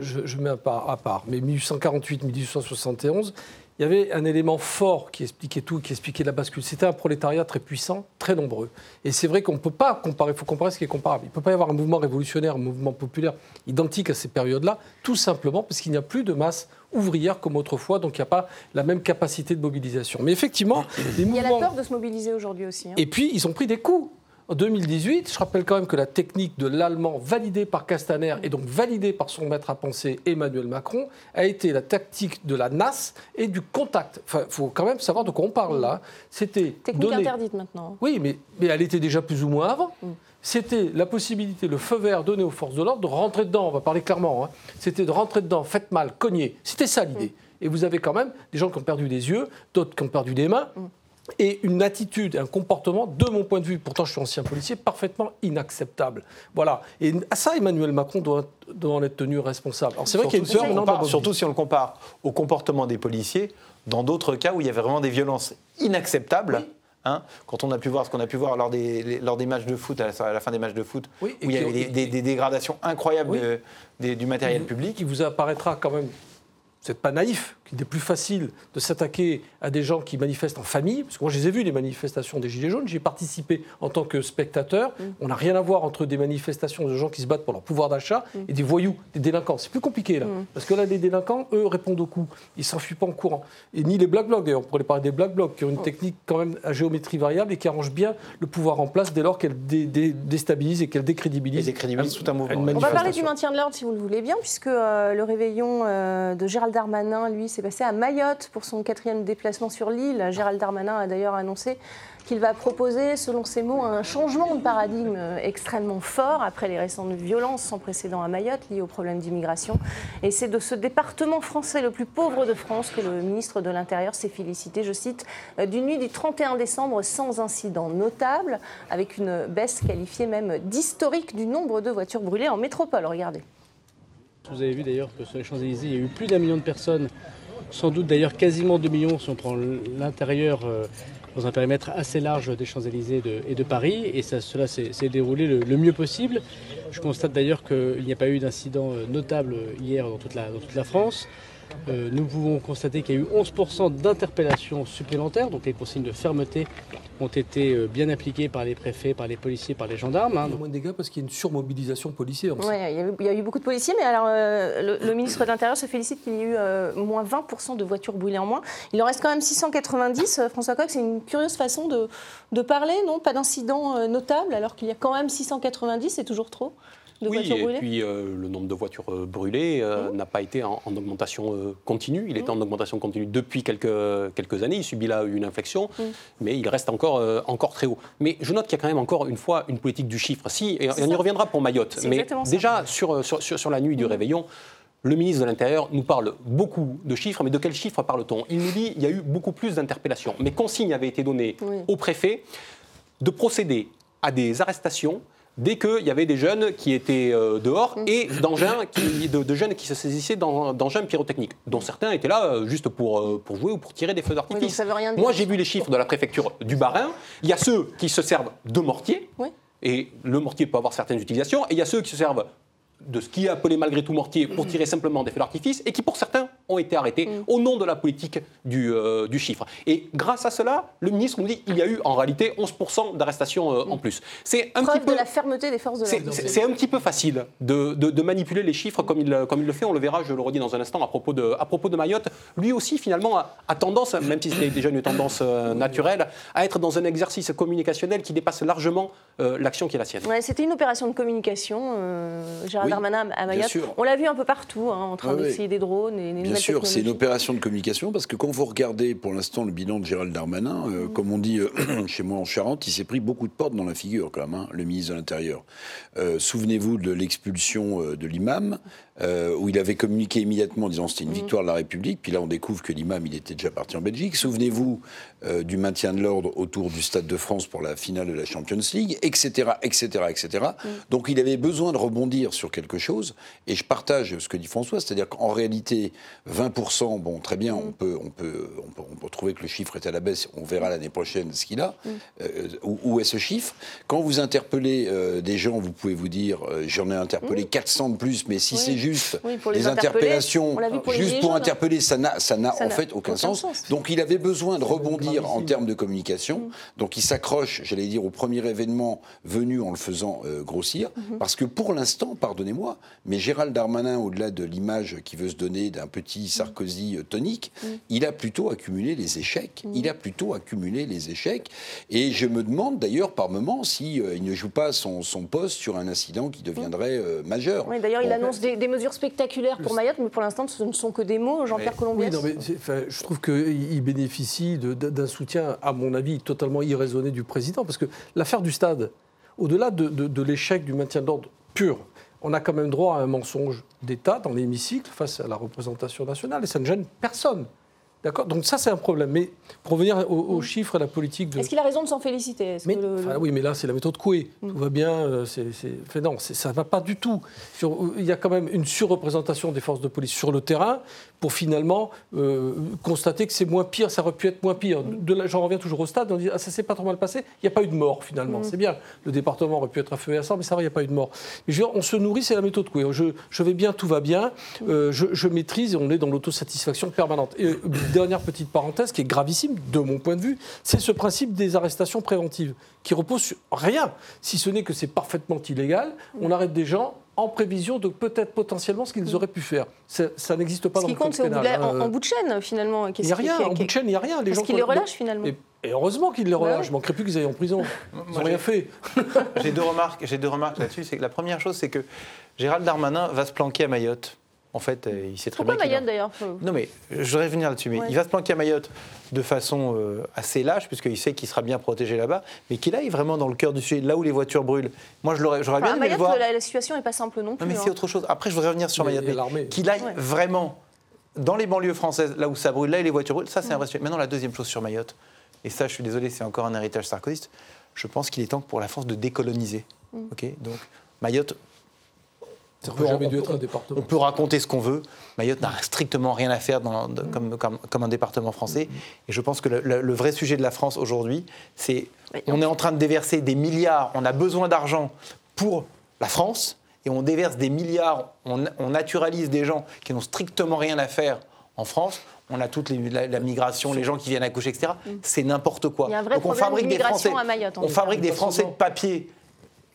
je, mets à part, à part, mais 1848, 1871, il y avait un élément fort qui expliquait tout, qui expliquait la bascule. C'était un prolétariat très puissant, très nombreux. Et c'est vrai qu'on ne peut pas comparer, il faut comparer ce qui est comparable. Il ne peut pas y avoir un mouvement révolutionnaire, un mouvement populaire identique à ces périodes-là, tout simplement parce qu'il n'y a plus de masse ouvrière comme autrefois, donc il n'y a pas la même capacité de mobilisation. Mais effectivement, les mouvements... Il y a la peur de se mobiliser aujourd'hui aussi. Hein. Et puis, ils ont pris des coups. En 2018, je rappelle quand même que la technique de l'allemand validée par Castaner et donc validée par son maître à penser Emmanuel Macron a été la tactique de la NAS et du contact. Enfin, il faut quand même savoir de quoi on parle là. C'était technique interdite maintenant. Oui, mais, mais elle était déjà plus ou moins avant. Mm. C'était la possibilité, le feu vert donné aux forces de l'ordre de rentrer dedans. On va parler clairement. Hein. C'était de rentrer dedans, faites mal, cogner. C'était ça l'idée. Mm. Et vous avez quand même des gens qui ont perdu des yeux, d'autres qui ont perdu des mains. Mm et une attitude, un comportement, de mon point de vue, pourtant je suis ancien policier, parfaitement inacceptable. Voilà. Et à ça, Emmanuel Macron doit, en être tenu responsable. Alors c'est vrai qu'il y a une peur Surtout si on le compare au comportement des policiers, dans d'autres cas où il y avait vraiment des violences inacceptables. Hein, quand on a pu voir ce qu'on a pu voir lors des, lors des matchs de foot, à la, fin des matchs de foot, où il y avait des, dégradations incroyables du matériel public. Qui vous apparaîtra quand même vous n'êtes pas naïf, qu'il est plus facile de s'attaquer à des gens qui manifestent en famille, parce que moi je les ai vus, les manifestations des Gilets jaunes, j'ai participé en tant que spectateur, mm. on n'a rien à voir entre des manifestations de gens qui se battent pour leur pouvoir d'achat mm. et des voyous, des délinquants. C'est plus compliqué là, mm. parce que là les délinquants, eux, répondent au coup, ils s'enfuient pas en courant. Et ni les Black Blocs, d'ailleurs, on pourrait parler des Black Blocs, qui ont une technique quand même à géométrie variable et qui arrangent bien le pouvoir en place dès lors qu'elle déstabilise et qu'elle décrédibilise. Et décrédibilise tout un mouvement. On va parler du maintien de l'ordre si vous le voulez bien, puisque euh, le réveillon euh, de Gérald Darmanin, lui, s'est passé à Mayotte pour son quatrième déplacement sur l'île. Gérald Darmanin a d'ailleurs annoncé qu'il va proposer, selon ses mots, un changement de paradigme extrêmement fort après les récentes violences sans précédent à Mayotte liées aux problèmes d'immigration. Et c'est de ce département français le plus pauvre de France que le ministre de l'Intérieur s'est félicité, je cite, d'une nuit du 31 décembre sans incident notable, avec une baisse qualifiée même d'historique du nombre de voitures brûlées en métropole. Regardez. Vous avez vu d'ailleurs que sur les Champs-Élysées, il y a eu plus d'un million de personnes, sans doute d'ailleurs quasiment deux millions si on prend l'intérieur euh, dans un périmètre assez large des Champs-Élysées et de Paris. Et cela s'est déroulé le, mieux possible. Je constate d'ailleurs qu'il n'y a pas eu d'incident euh, notable hier toute la, dans toute la France. Euh, nous pouvons constater qu'il y a eu 11% d'interpellations supplémentaires, donc les consignes de fermeté ont été euh, bien appliquées par les préfets, par les policiers, par les gendarmes. Hein. Il y a moins de dégâts parce qu'il y a une surmobilisation policière. Oui, il, y a eu beaucoup de policiers, mais alors euh, le, ministre de l'Intérieur se félicite qu'il y ait eu moins 20% de voitures brûlées en moins. Il en reste quand même 690. François Coq, c'est une curieuse façon de, de parler, non? Pas d'incident notable, alors qu'il y a quand même 690, c'est toujours trop oui, et puis euh, le nombre de voitures euh, brûlées euh, mmh. n'a pas été en, augmentation continue. Il était mmh. en augmentation continue depuis quelques, quelques années. Il subit là une inflexion, mmh. mais il reste encore, encore très haut. Mais je note qu'il y a quand même encore une fois une politique du chiffre. Si, et, on y reviendra pour Mayotte. Mais déjà, sur, sur, sur, la nuit du réveillon, le ministre de l'Intérieur nous parle beaucoup de chiffres, mais de quels chiffres parle-t-on? Il nous dit qu'il y a eu beaucoup plus d'interpellations. Mais consigne avait été donnée au préfet de procéder à des arrestations dès qu'il y avait des jeunes qui étaient euh, dehors et d'engins de, jeunes qui se saisissaient d'engins pyrotechniques, dont certains étaient là euh, juste pour, euh, pour jouer ou pour tirer des feux d'artifice. Moi, j'ai vu les chiffres de la préfecture du Bas-Rhin. Il y a ceux qui se servent de mortier, et le mortier peut avoir certaines utilisations, et il y a ceux qui se servent de ce qui est appelé malgré tout mortier pour tirer simplement des feux d'artifice et qui pour certains ont été arrêtés mm. au nom de la politique du, euh, du, chiffre. Et grâce à cela, le ministre nous dit qu'il y a eu en réalité 11% d'arrestations euh, en mm. plus. C'est un petit peu, de la fermeté des forces de l'ordre. C'est un petit peu facile de, de, manipuler les chiffres comme il, comme il le fait. On le verra, je le redis dans un instant, à propos de, à propos de Mayotte. Lui aussi, finalement, a, tendance, même si c'était déjà une tendance euh, naturelle, à être dans un exercice communicationnel qui dépasse largement l'action qui est la sienne. Ouais, c'était une opération de communication. Gérald Darmanin à Mayotte. On l'a vu un peu partout, hein, en train d'essayer des drones et Bien sûr, c'est une opération de communication parce que quand vous regardez pour l'instant le bilan de Gérald Darmanin, euh, mm. comme on dit euh, [clears throat] chez moi en Charente, il s'est pris beaucoup de portes dans la figure quand même, hein, le ministre de l'Intérieur. Euh, souvenez-vous de l'expulsion de l'imam, où il avait communiqué immédiatement en disant c'était une mm. victoire de la République, puis là on découvre que l'imam il était déjà parti en Belgique. Souvenez-vous du maintien de l'ordre autour du Stade de France pour la finale de la Champions League, etc., etc., etc. Donc il avait besoin de rebondir sur quelque chose, et je partage ce que dit François, c'est-à-dire qu'en réalité, 20%, bon, très bien, on, peut, on, peut, on, peut, trouver que le chiffre est à la baisse, on verra l'année prochaine ce qu'il a. Euh, où, est ce chiffre? Quand vous interpellez euh, des gens, vous pouvez vous dire, euh, j'en ai interpellé 400 de plus, mais si c'est juste des interpellations, juste pour interpeller, ça n'a, ça n'a en fait aucun, sens. Donc il avait besoin de rebondir en termes de communication. Mm. Donc il s'accroche, j'allais dire, au premier événement venu en le faisant grossir, mm-hmm. parce que pour l'instant, pardonnez-moi, mais Gérald Darmanin, au-delà de l'image qui veut se donner d'un petit Sarkozy euh, tonique, mm. il a plutôt accumulé les échecs. Mm. Il a plutôt accumulé les échecs. Et je me demande d'ailleurs par moment si euh, il ne joue pas son, poste sur un incident qui deviendrait euh, majeur. Oui, d'ailleurs, il annonce des, mesures spectaculaires pour Mayotte, mais pour l'instant, ce ne sont que des mots. Jean-Pierre Colombier. Oui, je trouve qu'il bénéficie d'un soutien, à mon avis, totalement irraisonné du président, parce que l'affaire du stade, au-delà de, de l'échec du maintien d'ordre pur, on a quand même droit à un mensonge d'État dans l'hémicycle face à la représentation nationale, et ça ne gêne personne. D'accord Donc ça, c'est un problème. Mais pour revenir aux, mm. chiffres à la politique de... Est-ce qu'il a raison de s'en féliciter? Oui, mais là, c'est la méthode Coué. Mm. Tout va bien. Euh, c'est, non, ça ne va pas du tout. il y a quand même une surreprésentation des forces de police sur le terrain pour finalement euh, constater que c'est moins pire, ça aurait pu être moins pire. Mm. j'en reviens toujours au stade, on dit ah, ça s'est pas trop mal passé, il n'y a pas eu de mort finalement. C'est bien. Le département aurait pu être à feu et à sang, mais ça va, il n'y a pas eu de mort. Mais je on se nourrit, c'est la méthode Coué. Je, je, vais bien, tout va bien. Euh, je, je, maîtrise et on est dans l'autosatisfaction permanente. Et, dernière petite parenthèse qui est gravissime de mon point de vue, c'est ce principe des arrestations préventives qui repose sur rien, si ce n'est que c'est parfaitement illégal. On arrête des gens en prévision de peut-être potentiellement ce qu'ils auraient pu faire. Ça, n'existe pas ce dans le code pénal. Ce qui compte, c'est en, bout de chaîne, finalement. Il n'y a rien, en bout de chaîne, il n'y a rien. Les Parce qu'ils les relâchent, finalement. Et, heureusement qu'ils les relâchent. Je ne manquerais plus qu'ils aillent en prison. Ils n'ont rien fait. [laughs] J'ai deux remarques, deux remarques là-dessus. C'est que la première chose, c'est que Gérald Darmanin va se planquer à Mayotte. En fait, euh, il sait très Pourquoi bien. Mayotte d'ailleurs Non, mais je voudrais venir là-dessus. Mais il va se planquer à Mayotte de façon euh, assez lâche, puisqu'il sait qu'il sera bien protégé là-bas, mais qu'il aille vraiment dans le cœur du sujet, là où les voitures brûlent. Moi, j'aurais bien aimé Mayotte, le voir. La, situation n'est pas simple non plus. Non, mais c'est hein. autre chose. Après, je voudrais revenir sur Mayotte. Qu'il aille vraiment dans les banlieues françaises, là où ça brûle, là où les voitures brûlent. Ça, c'est un vrai sujet. Maintenant, la deuxième chose sur Mayotte, et ça, je suis désolé, c'est encore un héritage sarkozyste. Je pense qu'il est temps pour la France de décoloniser. Mm. Ok, donc Mayotte on peut, jamais dû être un département. on peut raconter ce qu'on veut. Mayotte n'a strictement rien à faire dans, comme, comme, un département français. Et je pense que le, vrai sujet de la France aujourd'hui, c'est on est en train de déverser des milliards, on a besoin d'argent pour la France, et on déverse des milliards, on, naturalise des gens qui n'ont strictement rien à faire en France. On a toute la, migration, les gens qui viennent accoucher, etc. Mm. C'est n'importe quoi. Il y a un vrai Donc on fabrique des Français, à Mayotte, on fabrique des Français de papier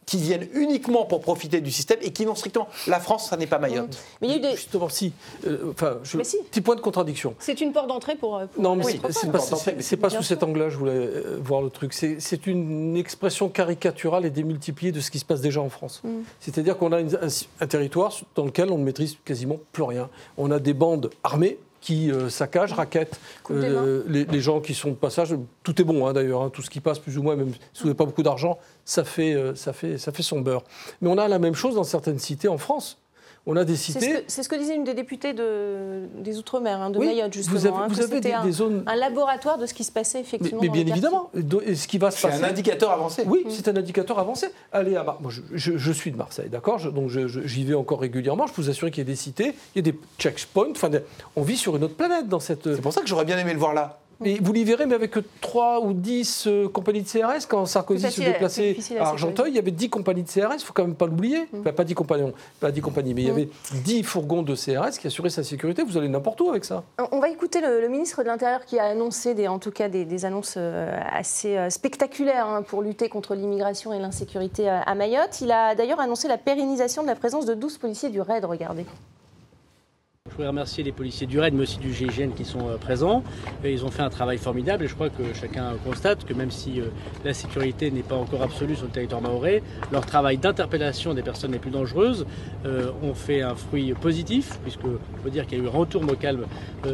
qui viennent uniquement pour profiter du système et qui n'ont strictement. La France, ça n'est pas Mayotte. Mmh. Mais il y a eu des... Justement, si. Euh, enfin, je... Petit point de contradiction. C'est une porte d'entrée pour, Non, mais c'est pas, pas sous cet angle-là je voulais euh, voir le truc. C'est une expression caricaturale et démultipliée de ce qui se passe déjà en France. Mmh. C'est-à-dire qu'on a un, territoire dans lequel on ne maîtrise quasiment plus rien. On a des bandes armées qui euh, saccagent, raquettent les, gens qui sont de passage. Tout est bon hein, d'ailleurs, hein. tout ce qui passe plus ou moins, même si vous n'avez pas beaucoup d'argent, ça fait, euh, ça, fait, ça fait son beurre. Mais on a la même chose dans certaines cités en France. On a des cités. C'est ce, que disait une des députées de, des Outre-mer, hein, de Mayotte, justement. Vous avez, vous avez des, un, zones. Un laboratoire de ce qui se passait, effectivement. Mais, bien évidemment. ce qui va se passer. C'est un indicateur avancé. Oui, mm. c'est un indicateur avancé. Allez à Moi, je, suis de Marseille, d'accord Donc j'y vais encore régulièrement. Je peux vous assurer qu'il y a des cités, il y a des checkpoints. Enfin, on vit sur une autre planète dans cette. C'est pour ça que j'aurais bien aimé le voir là. Vous l'y verrez, mais avec 3 ou 10 euh, compagnies de CRS. Quand Sarkozy se déplaçait à Argenteuil, il y avait 10 compagnies de CRS, il ne faut quand même pas l'oublier. Mm. pas 10 compagnons, pas 10 compagnies, mais il y mm. avait 10 fourgons de CRS qui assuraient sa sécurité. Vous allez n'importe où avec ça. On va écouter le, ministre de l'Intérieur qui a annoncé, des, en tout cas, des, annonces euh, assez euh, spectaculaires hein, pour lutter contre l'immigration et l'insécurité à Mayotte. Il a d'ailleurs annoncé la pérennisation de la présence de 12 policiers du RAID, regardez. Je voudrais remercier les policiers du RAID, mais aussi du GIGN qui sont euh, présents. Ils ont fait un travail formidable et je crois que chacun constate que même si euh, la sécurité n'est pas encore absolue sur le territoire maoré, leur travail d'interpellation des personnes les plus dangereuses euh, ont fait un fruit positif, puisque peut dire qu'il y a eu un retour au calme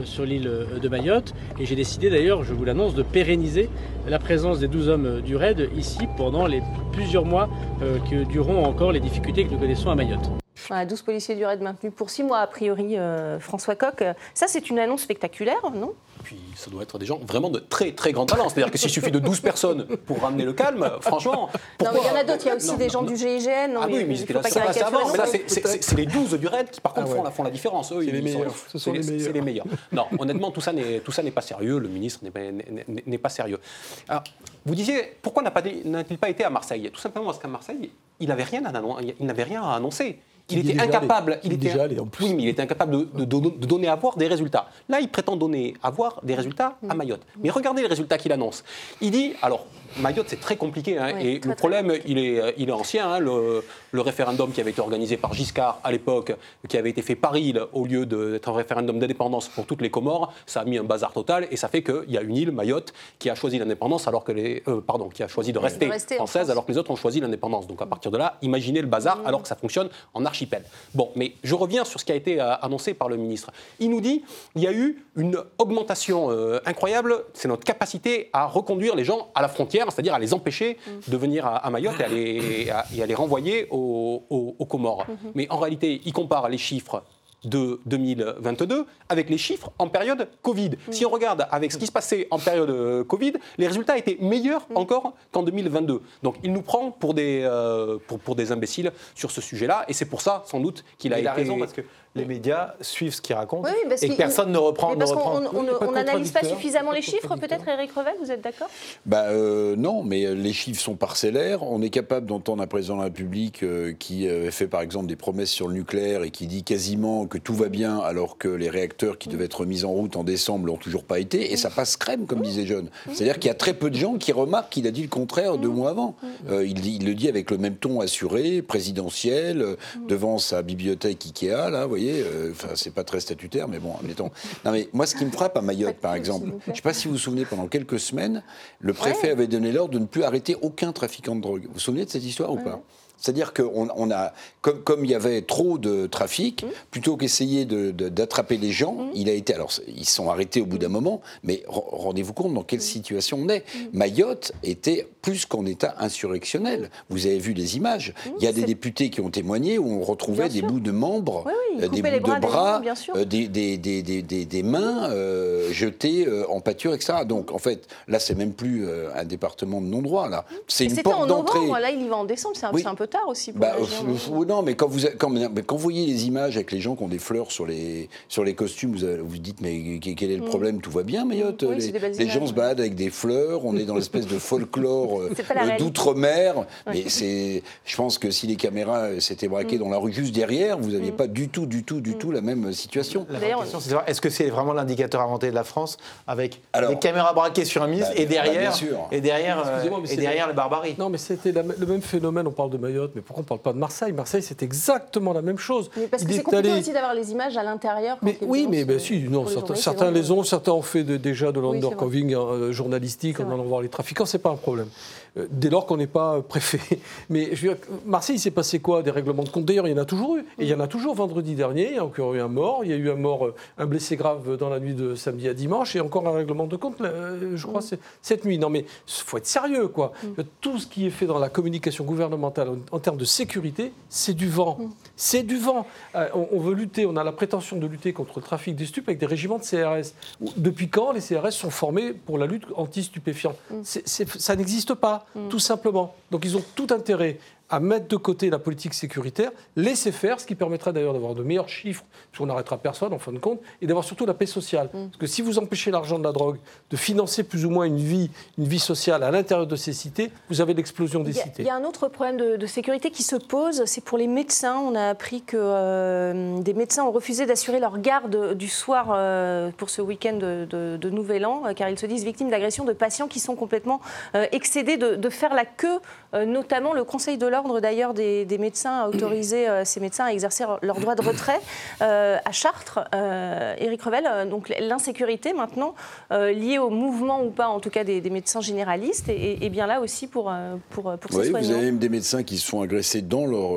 sur l'île de Mayotte. Et j'ai décidé d'ailleurs, je vous l'annonce, de pérenniser la présence des 12 hommes du RAID ici pendant les plusieurs mois que dureront encore les difficultés que nous connaissons à Mayotte. 12 policiers du raid maintenus pour 6 mois, a priori, euh, François Coq. Ça, c'est une annonce spectaculaire, non? Puis ça doit être des gens vraiment de très très grande talent. C'est-à-dire que s'il suffit de 12 personnes pour ramener le calme, franchement. Non, mais il y en a d'autres. Il y a aussi des gens du GIGN. ah oui, mais il faut pas ça. Mais là, c'est les 12 du RAID qui, par contre, ah font, la, différence. Eux, c'est les meilleurs. Ce sont les meilleurs. Non, honnêtement, tout ça n'est pas sérieux. Le ministre n'est pas sérieux. Alors, vous disiez, pourquoi n'a-t-il pas été à Marseille? Tout simplement parce qu'à Marseille, il n'avait rien, rien à annoncer il, était incapable. il, était, en plus. Oui, mais il était incapable de, donner à voir des résultats. Là, il prétend donner à voir des résultats à Mayotte. Mais regardez les résultats qu'il annonce. Il dit, alors, Mayotte, c'est très compliqué. Hein, et le problème, il est, il est ancien. Hein, le, référendum qui avait été organisé par Giscard à l'époque, qui avait été fait par île au lieu d'être un référendum d'indépendance pour toutes les Comores, ça a mis un bazar total. Et ça fait qu'il y a une île, Mayotte, qui a choisi l'indépendance alors que les. Euh, pardon, qui a choisi de rester, française alors que les autres ont choisi l'indépendance. Donc à partir de là, imaginez le bazar mmh. alors que ça fonctionne en archipel. Bon, mais je reviens sur ce qui a été euh, annoncé par le ministre. Il nous dit il y a eu une augmentation euh, incroyable, c'est notre capacité à reconduire les gens à la frontière c'est-à-dire à les empêcher de venir à, Mayotte et à les, les renvoyer aux, aux, Comores. Mhm. Mais en réalité, il compare les chiffres de 2022 avec les chiffres en période Covid. Si on regarde avec ce qui se passait en période euh, Covid, les résultats étaient meilleurs encore qu'en 2022. Donc il nous prend pour des, euh, pour, pour, des imbéciles sur ce sujet-là, et c'est pour ça, sans doute, qu'il a il été... A raison, parce que les médias suivent ce qu'il raconte et que personne ne reprend. parce qu'on n'analyse pas suffisamment les chiffres, peut-être, Eric Revel, vous êtes d'accord? Bah, euh, Non, mais les chiffres sont parcellaires. On est capable d'entendre un président de la République euh, qui euh, fait par exemple des promesses sur le nucléaire et qui dit quasiment que tout va bien alors que les réacteurs qui devaient être mis en route en décembre l'ont toujours pas été. Et ça passe crème, comme disait John. C'est-à-dire qu'il y a très peu de gens qui remarquent qu'il a dit le contraire deux mois avant. il, il, le dit avec le même ton assuré, présidentiel, devant sa bibliothèque Ikea, là, vous voyez. Enfin, c'est pas très statutaire, mais bon, admettons. Non, mais moi, ce qui me frappe à Mayotte, par exemple, je ne sais pas si vous vous souvenez, pendant quelques semaines, le préfet avait donné l'ordre de ne plus arrêter aucun trafiquant de drogue. Vous vous souvenez de cette histoire ou pas? C'est-à-dire qu'on on a, comme, comme, il y avait trop de trafic, mmh. plutôt qu'essayer d'attraper les gens, mmh. il a été. Alors, ils sont arrêtés au bout d'un moment, mais rendez-vous compte dans quelle mmh. situation on est. Mayotte était plus qu'en état insurrectionnel. Vous avez vu les images. il y a des députés qui ont témoigné où on retrouvait des bouts de membres, euh, des bouts de bras, euh, des, des, des, des, mains euh, jetées en pâture, etc. Donc, en fait, là, c'est même plus un département de non-droit. Là, c'est une porte d'entrée. Là, il y va en décembre. C'est un peu tard aussi pour bah, Non, mais quand vous, quand, quand, vous voyez les images avec les gens qui ont des fleurs sur les, sur les costumes, vous vous dites, mais quel est le mm. problème? Tout va bien, Mayotte? Les, gens se baladent avec des fleurs, on est dans l'espèce de folklore [laughs] euh, euh, d'outre-mer. Mais c'est, je pense que si les caméras euh, s'étaient braquées mm. dans la rue juste derrière, vous n'aviez mm. pas du tout, du tout, du tout la même situation. La question, c'est est-ce que c'est vraiment l'indicateur inventé de la France avec des caméras braquées sur un ministre bah, et derrière, et derrière, et derrière la barbarie Non, mais c'était le même phénomène, on parle de Mayotte mais pourquoi on ne parle pas de Marseille? Marseille, c'est exactement la même chose. Mais parce que c'est compliqué aussi d'avoir les images à l'intérieur. Mais oui, mais ben, si, non, certains, les ont, certains ont fait déjà de l'undercoving euh, journalistique en allant voir les trafiquants, c'est pas un problème. Euh, dès lors qu'on n'est pas préfet. [laughs] Mais je veux dire, Marseille, il s'est passé quoi Des règlements de compte? D'ailleurs, il y en a toujours eu. Et il y en a toujours vendredi dernier. Il y a encore eu un mort. Il y a eu un mort, euh, un blessé grave dans la nuit de samedi à dimanche. Et encore un règlement de compte, je crois, mm. cette nuit. Non, mais il faut être sérieux, quoi. Mm. Tout ce qui est fait dans la communication gouvernementale en, termes de sécurité, c'est du vent. Mm. C'est du vent. Euh, on, veut lutter, on a la prétention de lutter contre le trafic des stupes avec des régiments de CRS. Depuis quand les CRS sont formés pour la lutte anti-stupéfiants? Ça n'existe pas. Mm. tout simplement. Donc ils ont tout intérêt à mettre de côté la politique sécuritaire, laisser faire, ce qui permettra d'ailleurs d'avoir de meilleurs chiffres, puisqu'on n'arrêtera personne en fin de compte, et d'avoir surtout la paix sociale. Mm. Parce que si vous empêchez l'argent de la drogue de financer plus ou moins une vie, une vie sociale à l'intérieur de ces cités, vous avez l'explosion des cités. Il y a un autre problème de, sécurité qui se pose, c'est pour les médecins. On a appris que euh, des médecins ont refusé d'assurer leur garde du soir euh, pour ce week-end de, Nouvel An, euh, car ils se disent victimes d'agressions de patients qui sont complètement excédés de, de, faire la queue, notamment le Conseil de l'ordre l'ordre d'ailleurs des, médecins a autorisé euh, ces médecins à exercer leur droit de retrait euh, à Chartres. Euh, Éric Revel, donc l'insécurité maintenant liée au mouvement ou pas, en tout cas des, médecins généralistes, et, bien là aussi pour, pour, pour oui, Vous avez même des médecins qui se sont agressés dans leur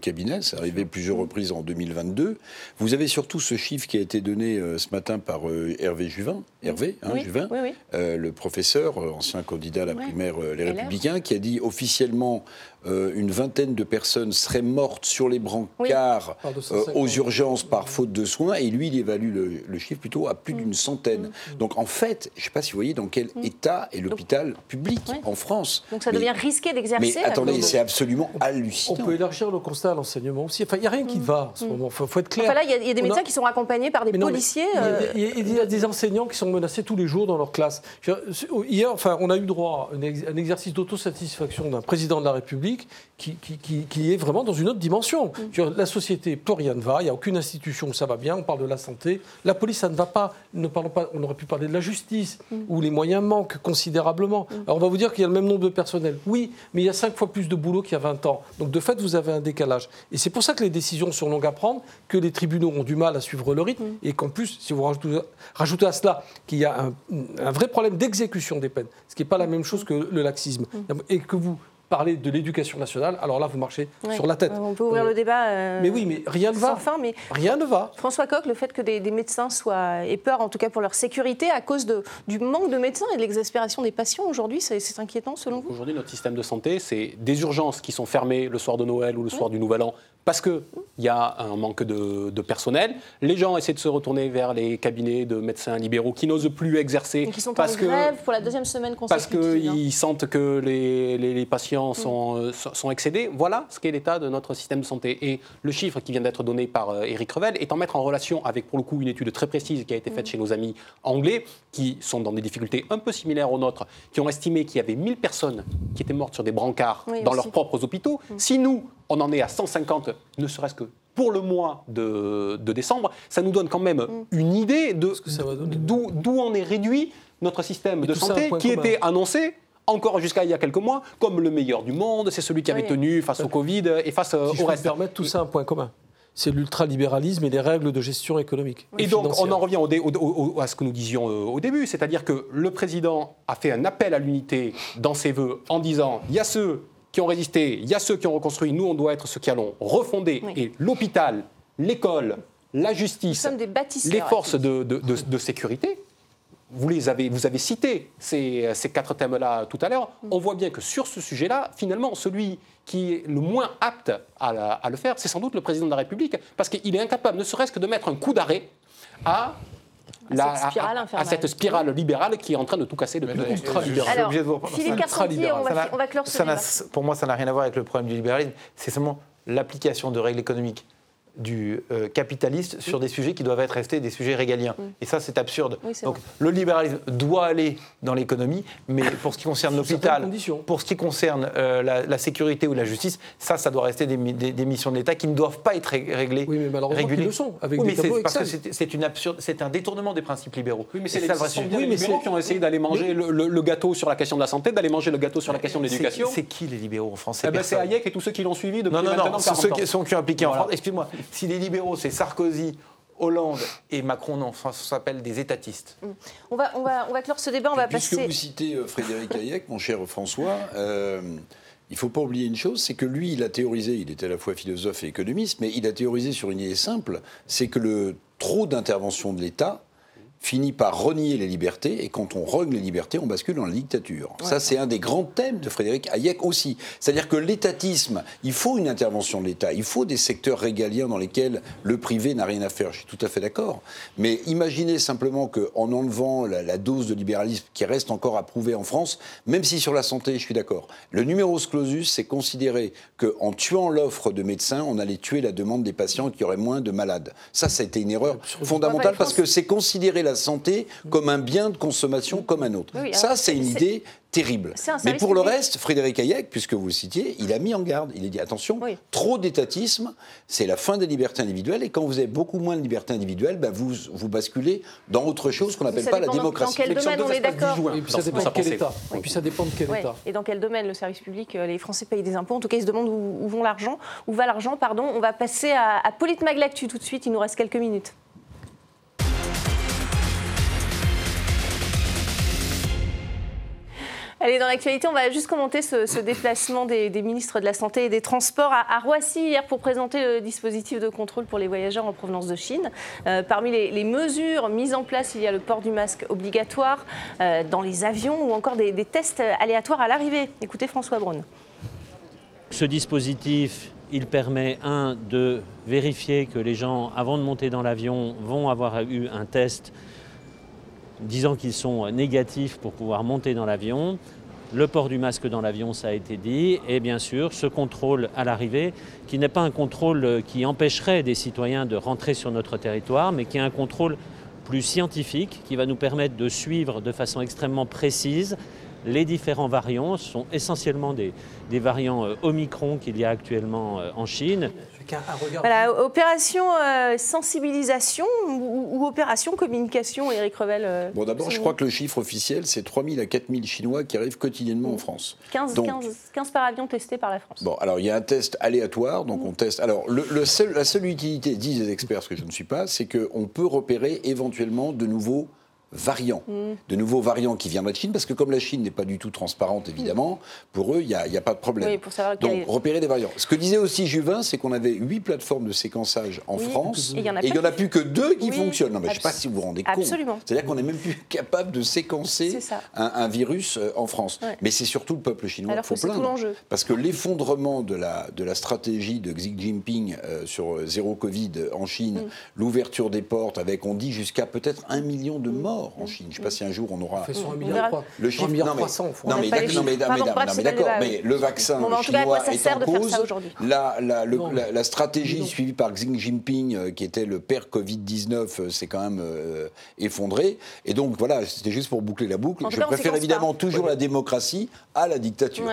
cabinet, c'est arrivé plusieurs reprises en 2022. Vous avez surtout ce chiffre qui a été donné ce matin par Hervé Juvin, Hervé hein, Juvin, le professeur, ancien candidat à la primaire Les Républicains, qui a dit officiellement euh, une vingtaine de personnes seraient mortes sur les brancards euh, 250. aux urgences par faute de soins, et lui, il évalue le, le chiffre plutôt à Mm. plus d'une centaine. Donc en fait, je ne sais pas si vous voyez dans quel état est l'hôpital public en France. Donc ça Mais- devient risqué d'exercer. Mais attendez, c'est absolument On hallucinant. peut élargir le constat à l'enseignement aussi. Enfin, il n'y a rien qui va en ce moment. Il faut, faut être clair. Mm. Enfin là, il y a- il y, a des On a- médecins qui sont accompagnés par des non, policiers. il y a euh, y, a- il y a des enseignants qui sont menacés tous les jours dans leur classe. Hier, enfin, on a eu droit à un exercice d'autosatisfaction d'un président de la République qui, qui- qui- qui est vraiment dans une autre dimension. Dire, La société, plus rien ne va, il n'y a aucune institution où ça va bien, on parle de la santé. La police, ça ne va pas. Ne parlons pas on aurait pu parler de la justice, où les moyens manquent considérablement. Alors on va vous dire qu'il y a le même nombre de personnel. Oui, mais il y a cinq fois plus de boulot qu'il y a 20 ans. Donc de fait, vous avez un décalage. Et c'est pour ça que les décisions sont longues à prendre, que les tribunaux ont du mal à suivre le rythme, et qu'en plus, si vous rajoutez, rajoutez à cela qu'il y a un, un vrai problème d'exécution des peines, ce qui n'est pas la même chose que le laxisme, et que vous parlez de l'éducation nationale, alors là, vous marchez ouais. sur la tête. On peut ouvrir Euh, le débat. euh, Mais oui, mais rien ne va. Sans fin, mais Rien ne va. François Coq, le fait que des, des médecins soient aient peur, en tout cas pour leur sécurité, à cause de, du manque de médecins et de l'exaspération des patients aujourd'hui, c'est c'est inquiétant selon vous? Aujourd'hui, notre système de santé, c'est des urgences qui sont fermées le soir de Noël ou le soir du Nouvel An parce qu'il y a un manque de, de personnel. Les gens essaient de se retourner vers les cabinets de médecins libéraux qui n'osent plus exercer Et qui sont parce en que grève pour la deuxième semaine parce consécutive. hein. qu'ils sentent que les, les- les patients sont, euh, sont- excédés. Voilà ce qu'est l'état de notre système de santé. Et le chiffre qui vient d'être donné par euh, Éric Revel est en mettre en relation avec, pour le coup, une étude très précise qui a été faite chez nos amis anglais, qui sont dans des difficultés un peu similaires aux nôtres, qui ont estimé qu'il y avait 1000 personnes qui étaient mortes sur des brancards Oui, dans aussi. leurs propres hôpitaux. Si nous, on en est à 150, ne serait-ce que pour le mois de, de décembre, ça nous donne quand même une idée de d'où on est réduit notre système de ça santé qui commun. était annoncé encore jusqu'à il y a quelques mois comme le meilleur du monde, c'est celui qui avait Oui. tenu face au Covid et face euh, Si je au me reste. permettre, tout ça a un point commun. C'est l'ultralibéralisme et les règles de gestion économique. Et donc, on en revient au dé- au- au- à ce que nous disions euh, au début, c'est-à-dire que le président a fait un appel à l'unité dans ses voeux en disant il y a ceux qui ont résisté, il y a ceux qui ont reconstruit, nous on doit être ceux qui allons refonder. Oui. Et l'hôpital, l'école, la justice, les forces de, de- de- de sécurité, vous, les avez, vous avez cité ces, ces quatre thèmes-là tout à l'heure, on voit bien que sur ce sujet-là, finalement, celui qui est le moins apte à, la- à le faire, c'est sans doute le président de la République, parce qu'il est incapable, ne serait-ce que de mettre un coup d'arrêt à, la- cette spirale à- cette spirale libérale qui est en train de tout casser depuis Alors, obligé de vous. Philippe Carpentier, on va, on va clore ce ça. Pour moi, ça n'a rien à voir avec le problème du libéralisme. C'est seulement l'application de règles économiques du euh, capitaliste sur des sujets qui doivent être restés des sujets régaliens. Et ça, c'est absurde. Oui, Donc, vrai. le libéralisme doit aller dans l'économie, mais pour ce qui concerne [laughs] l'hôpital, pour ce qui concerne euh, la, la sécurité ou la justice, ça, ça doit rester des, mi- des- des missions de l'État qui ne doivent pas être ré- réglées. Oui, mais malheureusement régulées. qu'ils le sont, avec Oui, des mais parce que Excel. c'est c'est une absurde, c'est un détournement des principes libéraux. Oui, mais c'est les, ça les mais libéraux qui ont essayé d'aller manger le, le- le gâteau sur la question de la santé, d'aller manger le gâteau sur la question de C'est- l'éducation. C'est qui les libéraux en France? Eh ben, c'est personne. Hayek et tous ceux qui l'ont suivi depuis Non, non, maintenant non, 40 ceux ans. qui sont impliqués en. France. Excuse-moi, si les libéraux, c'est Sarkozy, Hollande et Macron, non, ça s'appelle des étatistes. On va, on, va, on va clore ce débat, on va Puisque passer. vous citez euh, Frédéric Hayek, mon cher François, euh, il ne faut pas oublier une chose, c'est que lui, il a théorisé, il était à la fois philosophe et économiste, mais il a théorisé sur une idée simple, c'est que le trop d'intervention de l'État finit par renier les libertés, et quand on rogne les libertés, on bascule dans la dictature. Ça, c'est un des grands thèmes de Frédéric Hayek aussi. C'est-à-dire que l'étatisme, il faut une intervention de l'État, il faut des secteurs régaliens dans lesquels le privé n'a rien à faire, je suis tout à fait d'accord. Mais imaginez simplement qu'en enlevant la, la dose de libéralisme qui reste encore à prouver en France, même si sur la santé, je suis d'accord, le numerus clausus, c'est considérer qu'en tuant l'offre de médecins, on allait tuer la demande des patients et qu'il y aurait moins de malades. Ça, ça a été une erreur fondamentale parce que c'est considérer la santé comme un bien de consommation comme un autre. Oui, alors, ça, c'est une idée terrible. Mais pour le reste, Frédéric Hayek, puisque vous le citiez, il a mis en garde. Il a dit attention, Oui. trop d'étatisme, c'est la fin des libertés individuelles. Et quand vous avez beaucoup moins de libertés individuelles, ben vous, vous basculez dans autre chose qu'on n'appelle pas la démocratie. dans quel domaine de on est d'accord 10 juin. Et puis ça dépend de quel. État. Et puis ça dépend de quel. État. Et dans quel domaine le service public euh, Les Français payent des impôts? En tout cas, ils se demandent où, où vont l'argent, où va l'argent. Pardon. On va passer à, à Politmag Lactu tout de suite. Il nous reste quelques minutes. Allez, dans l'actualité, on va juste commenter ce, ce déplacement des, ministres de la Santé et des Transports à, Roissy hier pour présenter le dispositif de contrôle pour les voyageurs en provenance de Chine. Euh, parmi les, mesures mises en place, il y a le port du masque obligatoire euh, dans les avions ou encore des, des tests aléatoires à l'arrivée. Écoutez François Braun. Ce dispositif, il permet, un, de vérifier que les gens, avant de monter dans l'avion, vont avoir eu un test disant qu'ils sont négatifs pour pouvoir monter dans l'avion. Le port du masque dans l'avion, ça a été dit, et bien sûr ce contrôle à l'arrivée, qui n'est pas un contrôle qui empêcherait des citoyens de rentrer sur notre territoire, mais qui est un contrôle plus scientifique, qui va nous permettre de suivre de façon extrêmement précise les différents variants. Ce sont essentiellement des, des variants euh, Omicron qu'il y a actuellement euh, en Chine. Voilà, opération euh, sensibilisation ou, opération communication, Éric Revel euh, Bon, d'abord, je crois que le chiffre officiel, c'est 3 000 à 4 000 Chinois qui arrivent quotidiennement en France. 15, 15, par avion testés par la France. Bon, alors il y a un test aléatoire, donc on teste. Alors, le, seul, la seule utilité, disent les experts, ce que je ne suis pas, c'est qu'on peut repérer éventuellement de nouveaux variants, mm. de nouveaux variants qui viennent de Chine, parce que comme la Chine n'est pas du tout transparente, évidemment, pour eux, il n'y a, pas de problème. Donc, repérer des variants. Ce que disait aussi Juvin, c'est qu'on avait huit plateformes de séquençage en France, et il n'y en, a plus que deux qui fonctionnent. Non, mais je ne sais pas si vous vous rendez compte. C'est-à-dire qu'on n'est même plus capable de séquencer un, virus euh, en France. Mais c'est surtout le peuple chinois qu'il faut plaindre. Parce que l'effondrement de la, de la stratégie de Xi Jinping euh, sur euh, zéro Covid en Chine, mm. l'ouverture des portes avec, on dit, jusqu'à peut-être un million de morts en Chine. Je ne sais pas si un jour on aura. On fait sur un milliard, le chiffre, non, mais, non, mais, d'accord, mais le vaccin chinois est en cause. La, la, la, stratégie suivie par Xi Jinping, euh, qui était le père Covid-19, euh, s'est quand même euh, effondrée. Et donc voilà, c'était juste pour boucler la boucle. Je préfère évidemment toujours la démocratie à la dictature.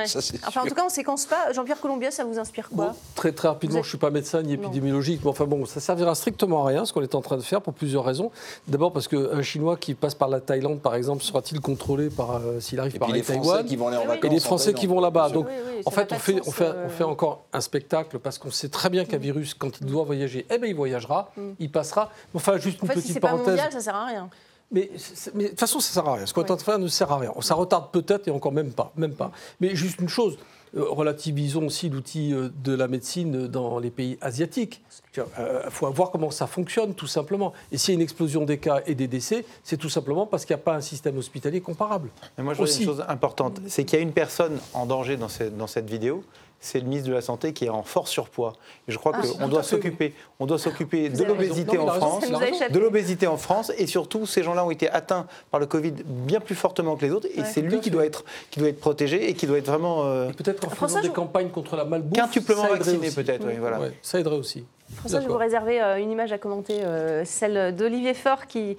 enfin, en tout cas, on ne séquence pas. Jean-Pierre Colombier, ça vous inspire quoi Très très rapidement, je ne suis pas médecin ni épidémiologique, mais enfin bon, ça servira strictement à rien ce qu'on est en train de faire pour plusieurs raisons. D'abord parce qu'un Chinois qui passe par la Thaïlande, par exemple, sera-t-il contrôlé par euh, s'il arrive par les Taïwan qui vont en Et les Français qui vont là-bas. Donc, en fait, on fait, on, fait, on fait encore un spectacle parce qu'on sait très bien qu'un mm. virus, quand il doit voyager, eh ben, il voyagera, mm. il passera. Enfin, juste une petite parenthèse. Pas mondial, ça sert à rien. Mais, mais, de toute façon, ça sert à rien. Ce qu'on est en train de faire ne sert à rien. Ça retarde peut-être et encore même pas, même pas. Mais juste une chose, euh, relativisons aussi l'outil euh, de la médecine dans les pays asiatiques. Il euh, faut voir comment ça fonctionne, tout simplement. Et s'il y a une explosion des cas et des décès, c'est tout simplement parce qu'il n'y a pas un système hospitalier comparable. Mais moi, je vois une chose importante, c'est qu'il y a une personne en danger dans cette vidéo, c'est le ministre de la Santé qui est en fort surpoids. Et je crois ah, qu'on doit s'occuper, on doit s'occuper de l'obésité en France, de l'obésité en France, et surtout ces gens-là ont été atteints par le Covid bien plus fortement que les autres, et c'est lui qui doit être qui doit être protégé et qui doit être vraiment euh, peut-être en faisant des campagnes contre la malbouffe, quintuplement vacciné peut-être, oui, voilà. ça aiderait aussi. François, je vais vous réserver euh, une image à commenter, euh, celle d'Olivier Faure qui.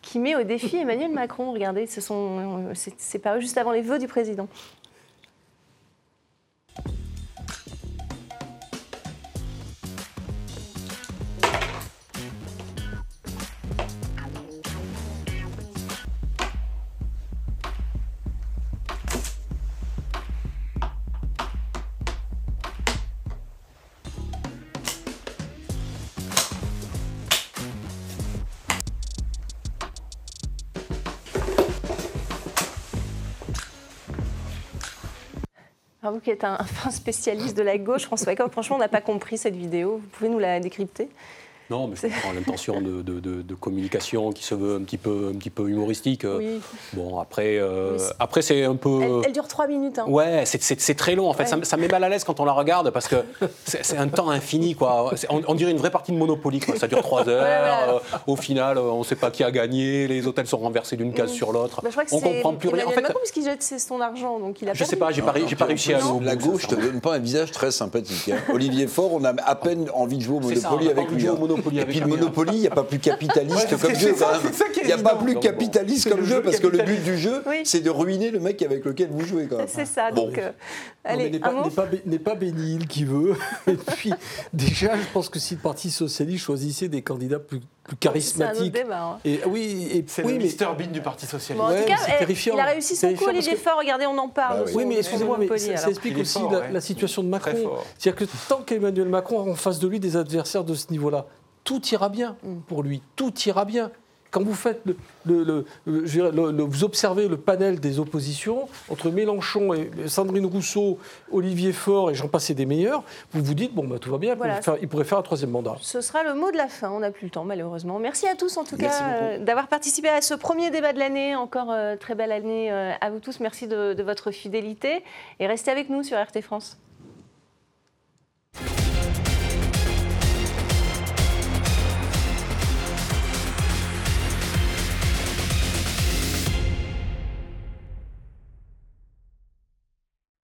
qui met au défi Emmanuel Macron. Regardez, ce sont, c'est paru juste avant les vœux du président. Vous qui êtes un, spécialiste de la gauche, François franchement, on n'a pas compris cette vidéo. Vous pouvez nous la décrypter? Non, mais je comprends l'intention de, communication qui se veut un petit peu, un petit peu humoristique. Bon, après, euh, après c'est un peu. Elle, dure trois minutes. Hein. Ouais, c'est très long. En fait, ça, met mal à l'aise quand on la regarde parce que [laughs] c'est un temps infini, quoi. On, dirait une vrae partie de Monopoly, quoi. Ça dure trois heures. Euh, au final, euh, on ne sait pas qui a gagné. Les hôtels sont renversés d'une case mm. sur l'autre. Bah, on comprend plus rien. En fait, parce qu'il jette son argent, donc il a. Je sais pas, j'ai pas, pas réussi à. La gauche te donne pas un visage très sympathique. Hein. [laughs] Olivier Faure, on a à peine envie de jouer au Monopoly avec lui. Et puis le Monopoly, il n'y a pas plus capitaliste comme jeu. Il n'y a pas plus capitaliste comme jeu parce que le but du jeu, c'est de ruiner le mec avec lequel vous jouez. C'est ça. Donc, euh, allez, n'est pas, Bénil qui veut. [laughs] Et puis, déjà, je pense que si le Parti socialiste choisissait des candidats plus charismatiques. C'est un hein. Et oui, et c'est oui, le Mr Bean du Parti socialiste. en tout cas, eh, il a réussi son coup, Olivier Faure. Regardez, on en parle. Bah oui, mais excusez-moi, mais ça, explique aussi la, situation de Macron. C'est-à-dire que tant qu'Emmanuel Macron a en face de lui des adversaires de ce niveau-là, tout ira bien pour lui, tout ira bien. Quand vous faites le, vous observez le panel des oppositions entre Mélenchon et Sandrine Rousseau, Olivier Faure et j'en passais des meilleurs, vous vous dites bon bah tout va bien, il, pourrait faire, un troisième mandat. Ce sera le mot de la fin. On n'a plus le temps malheureusement. Merci à tous en tout cas euh, d'avoir participé à ce premier débat de l'année. Encore euh, très belle année euh, à vous tous. Merci de votre fidélité et restez avec nous sur RT France.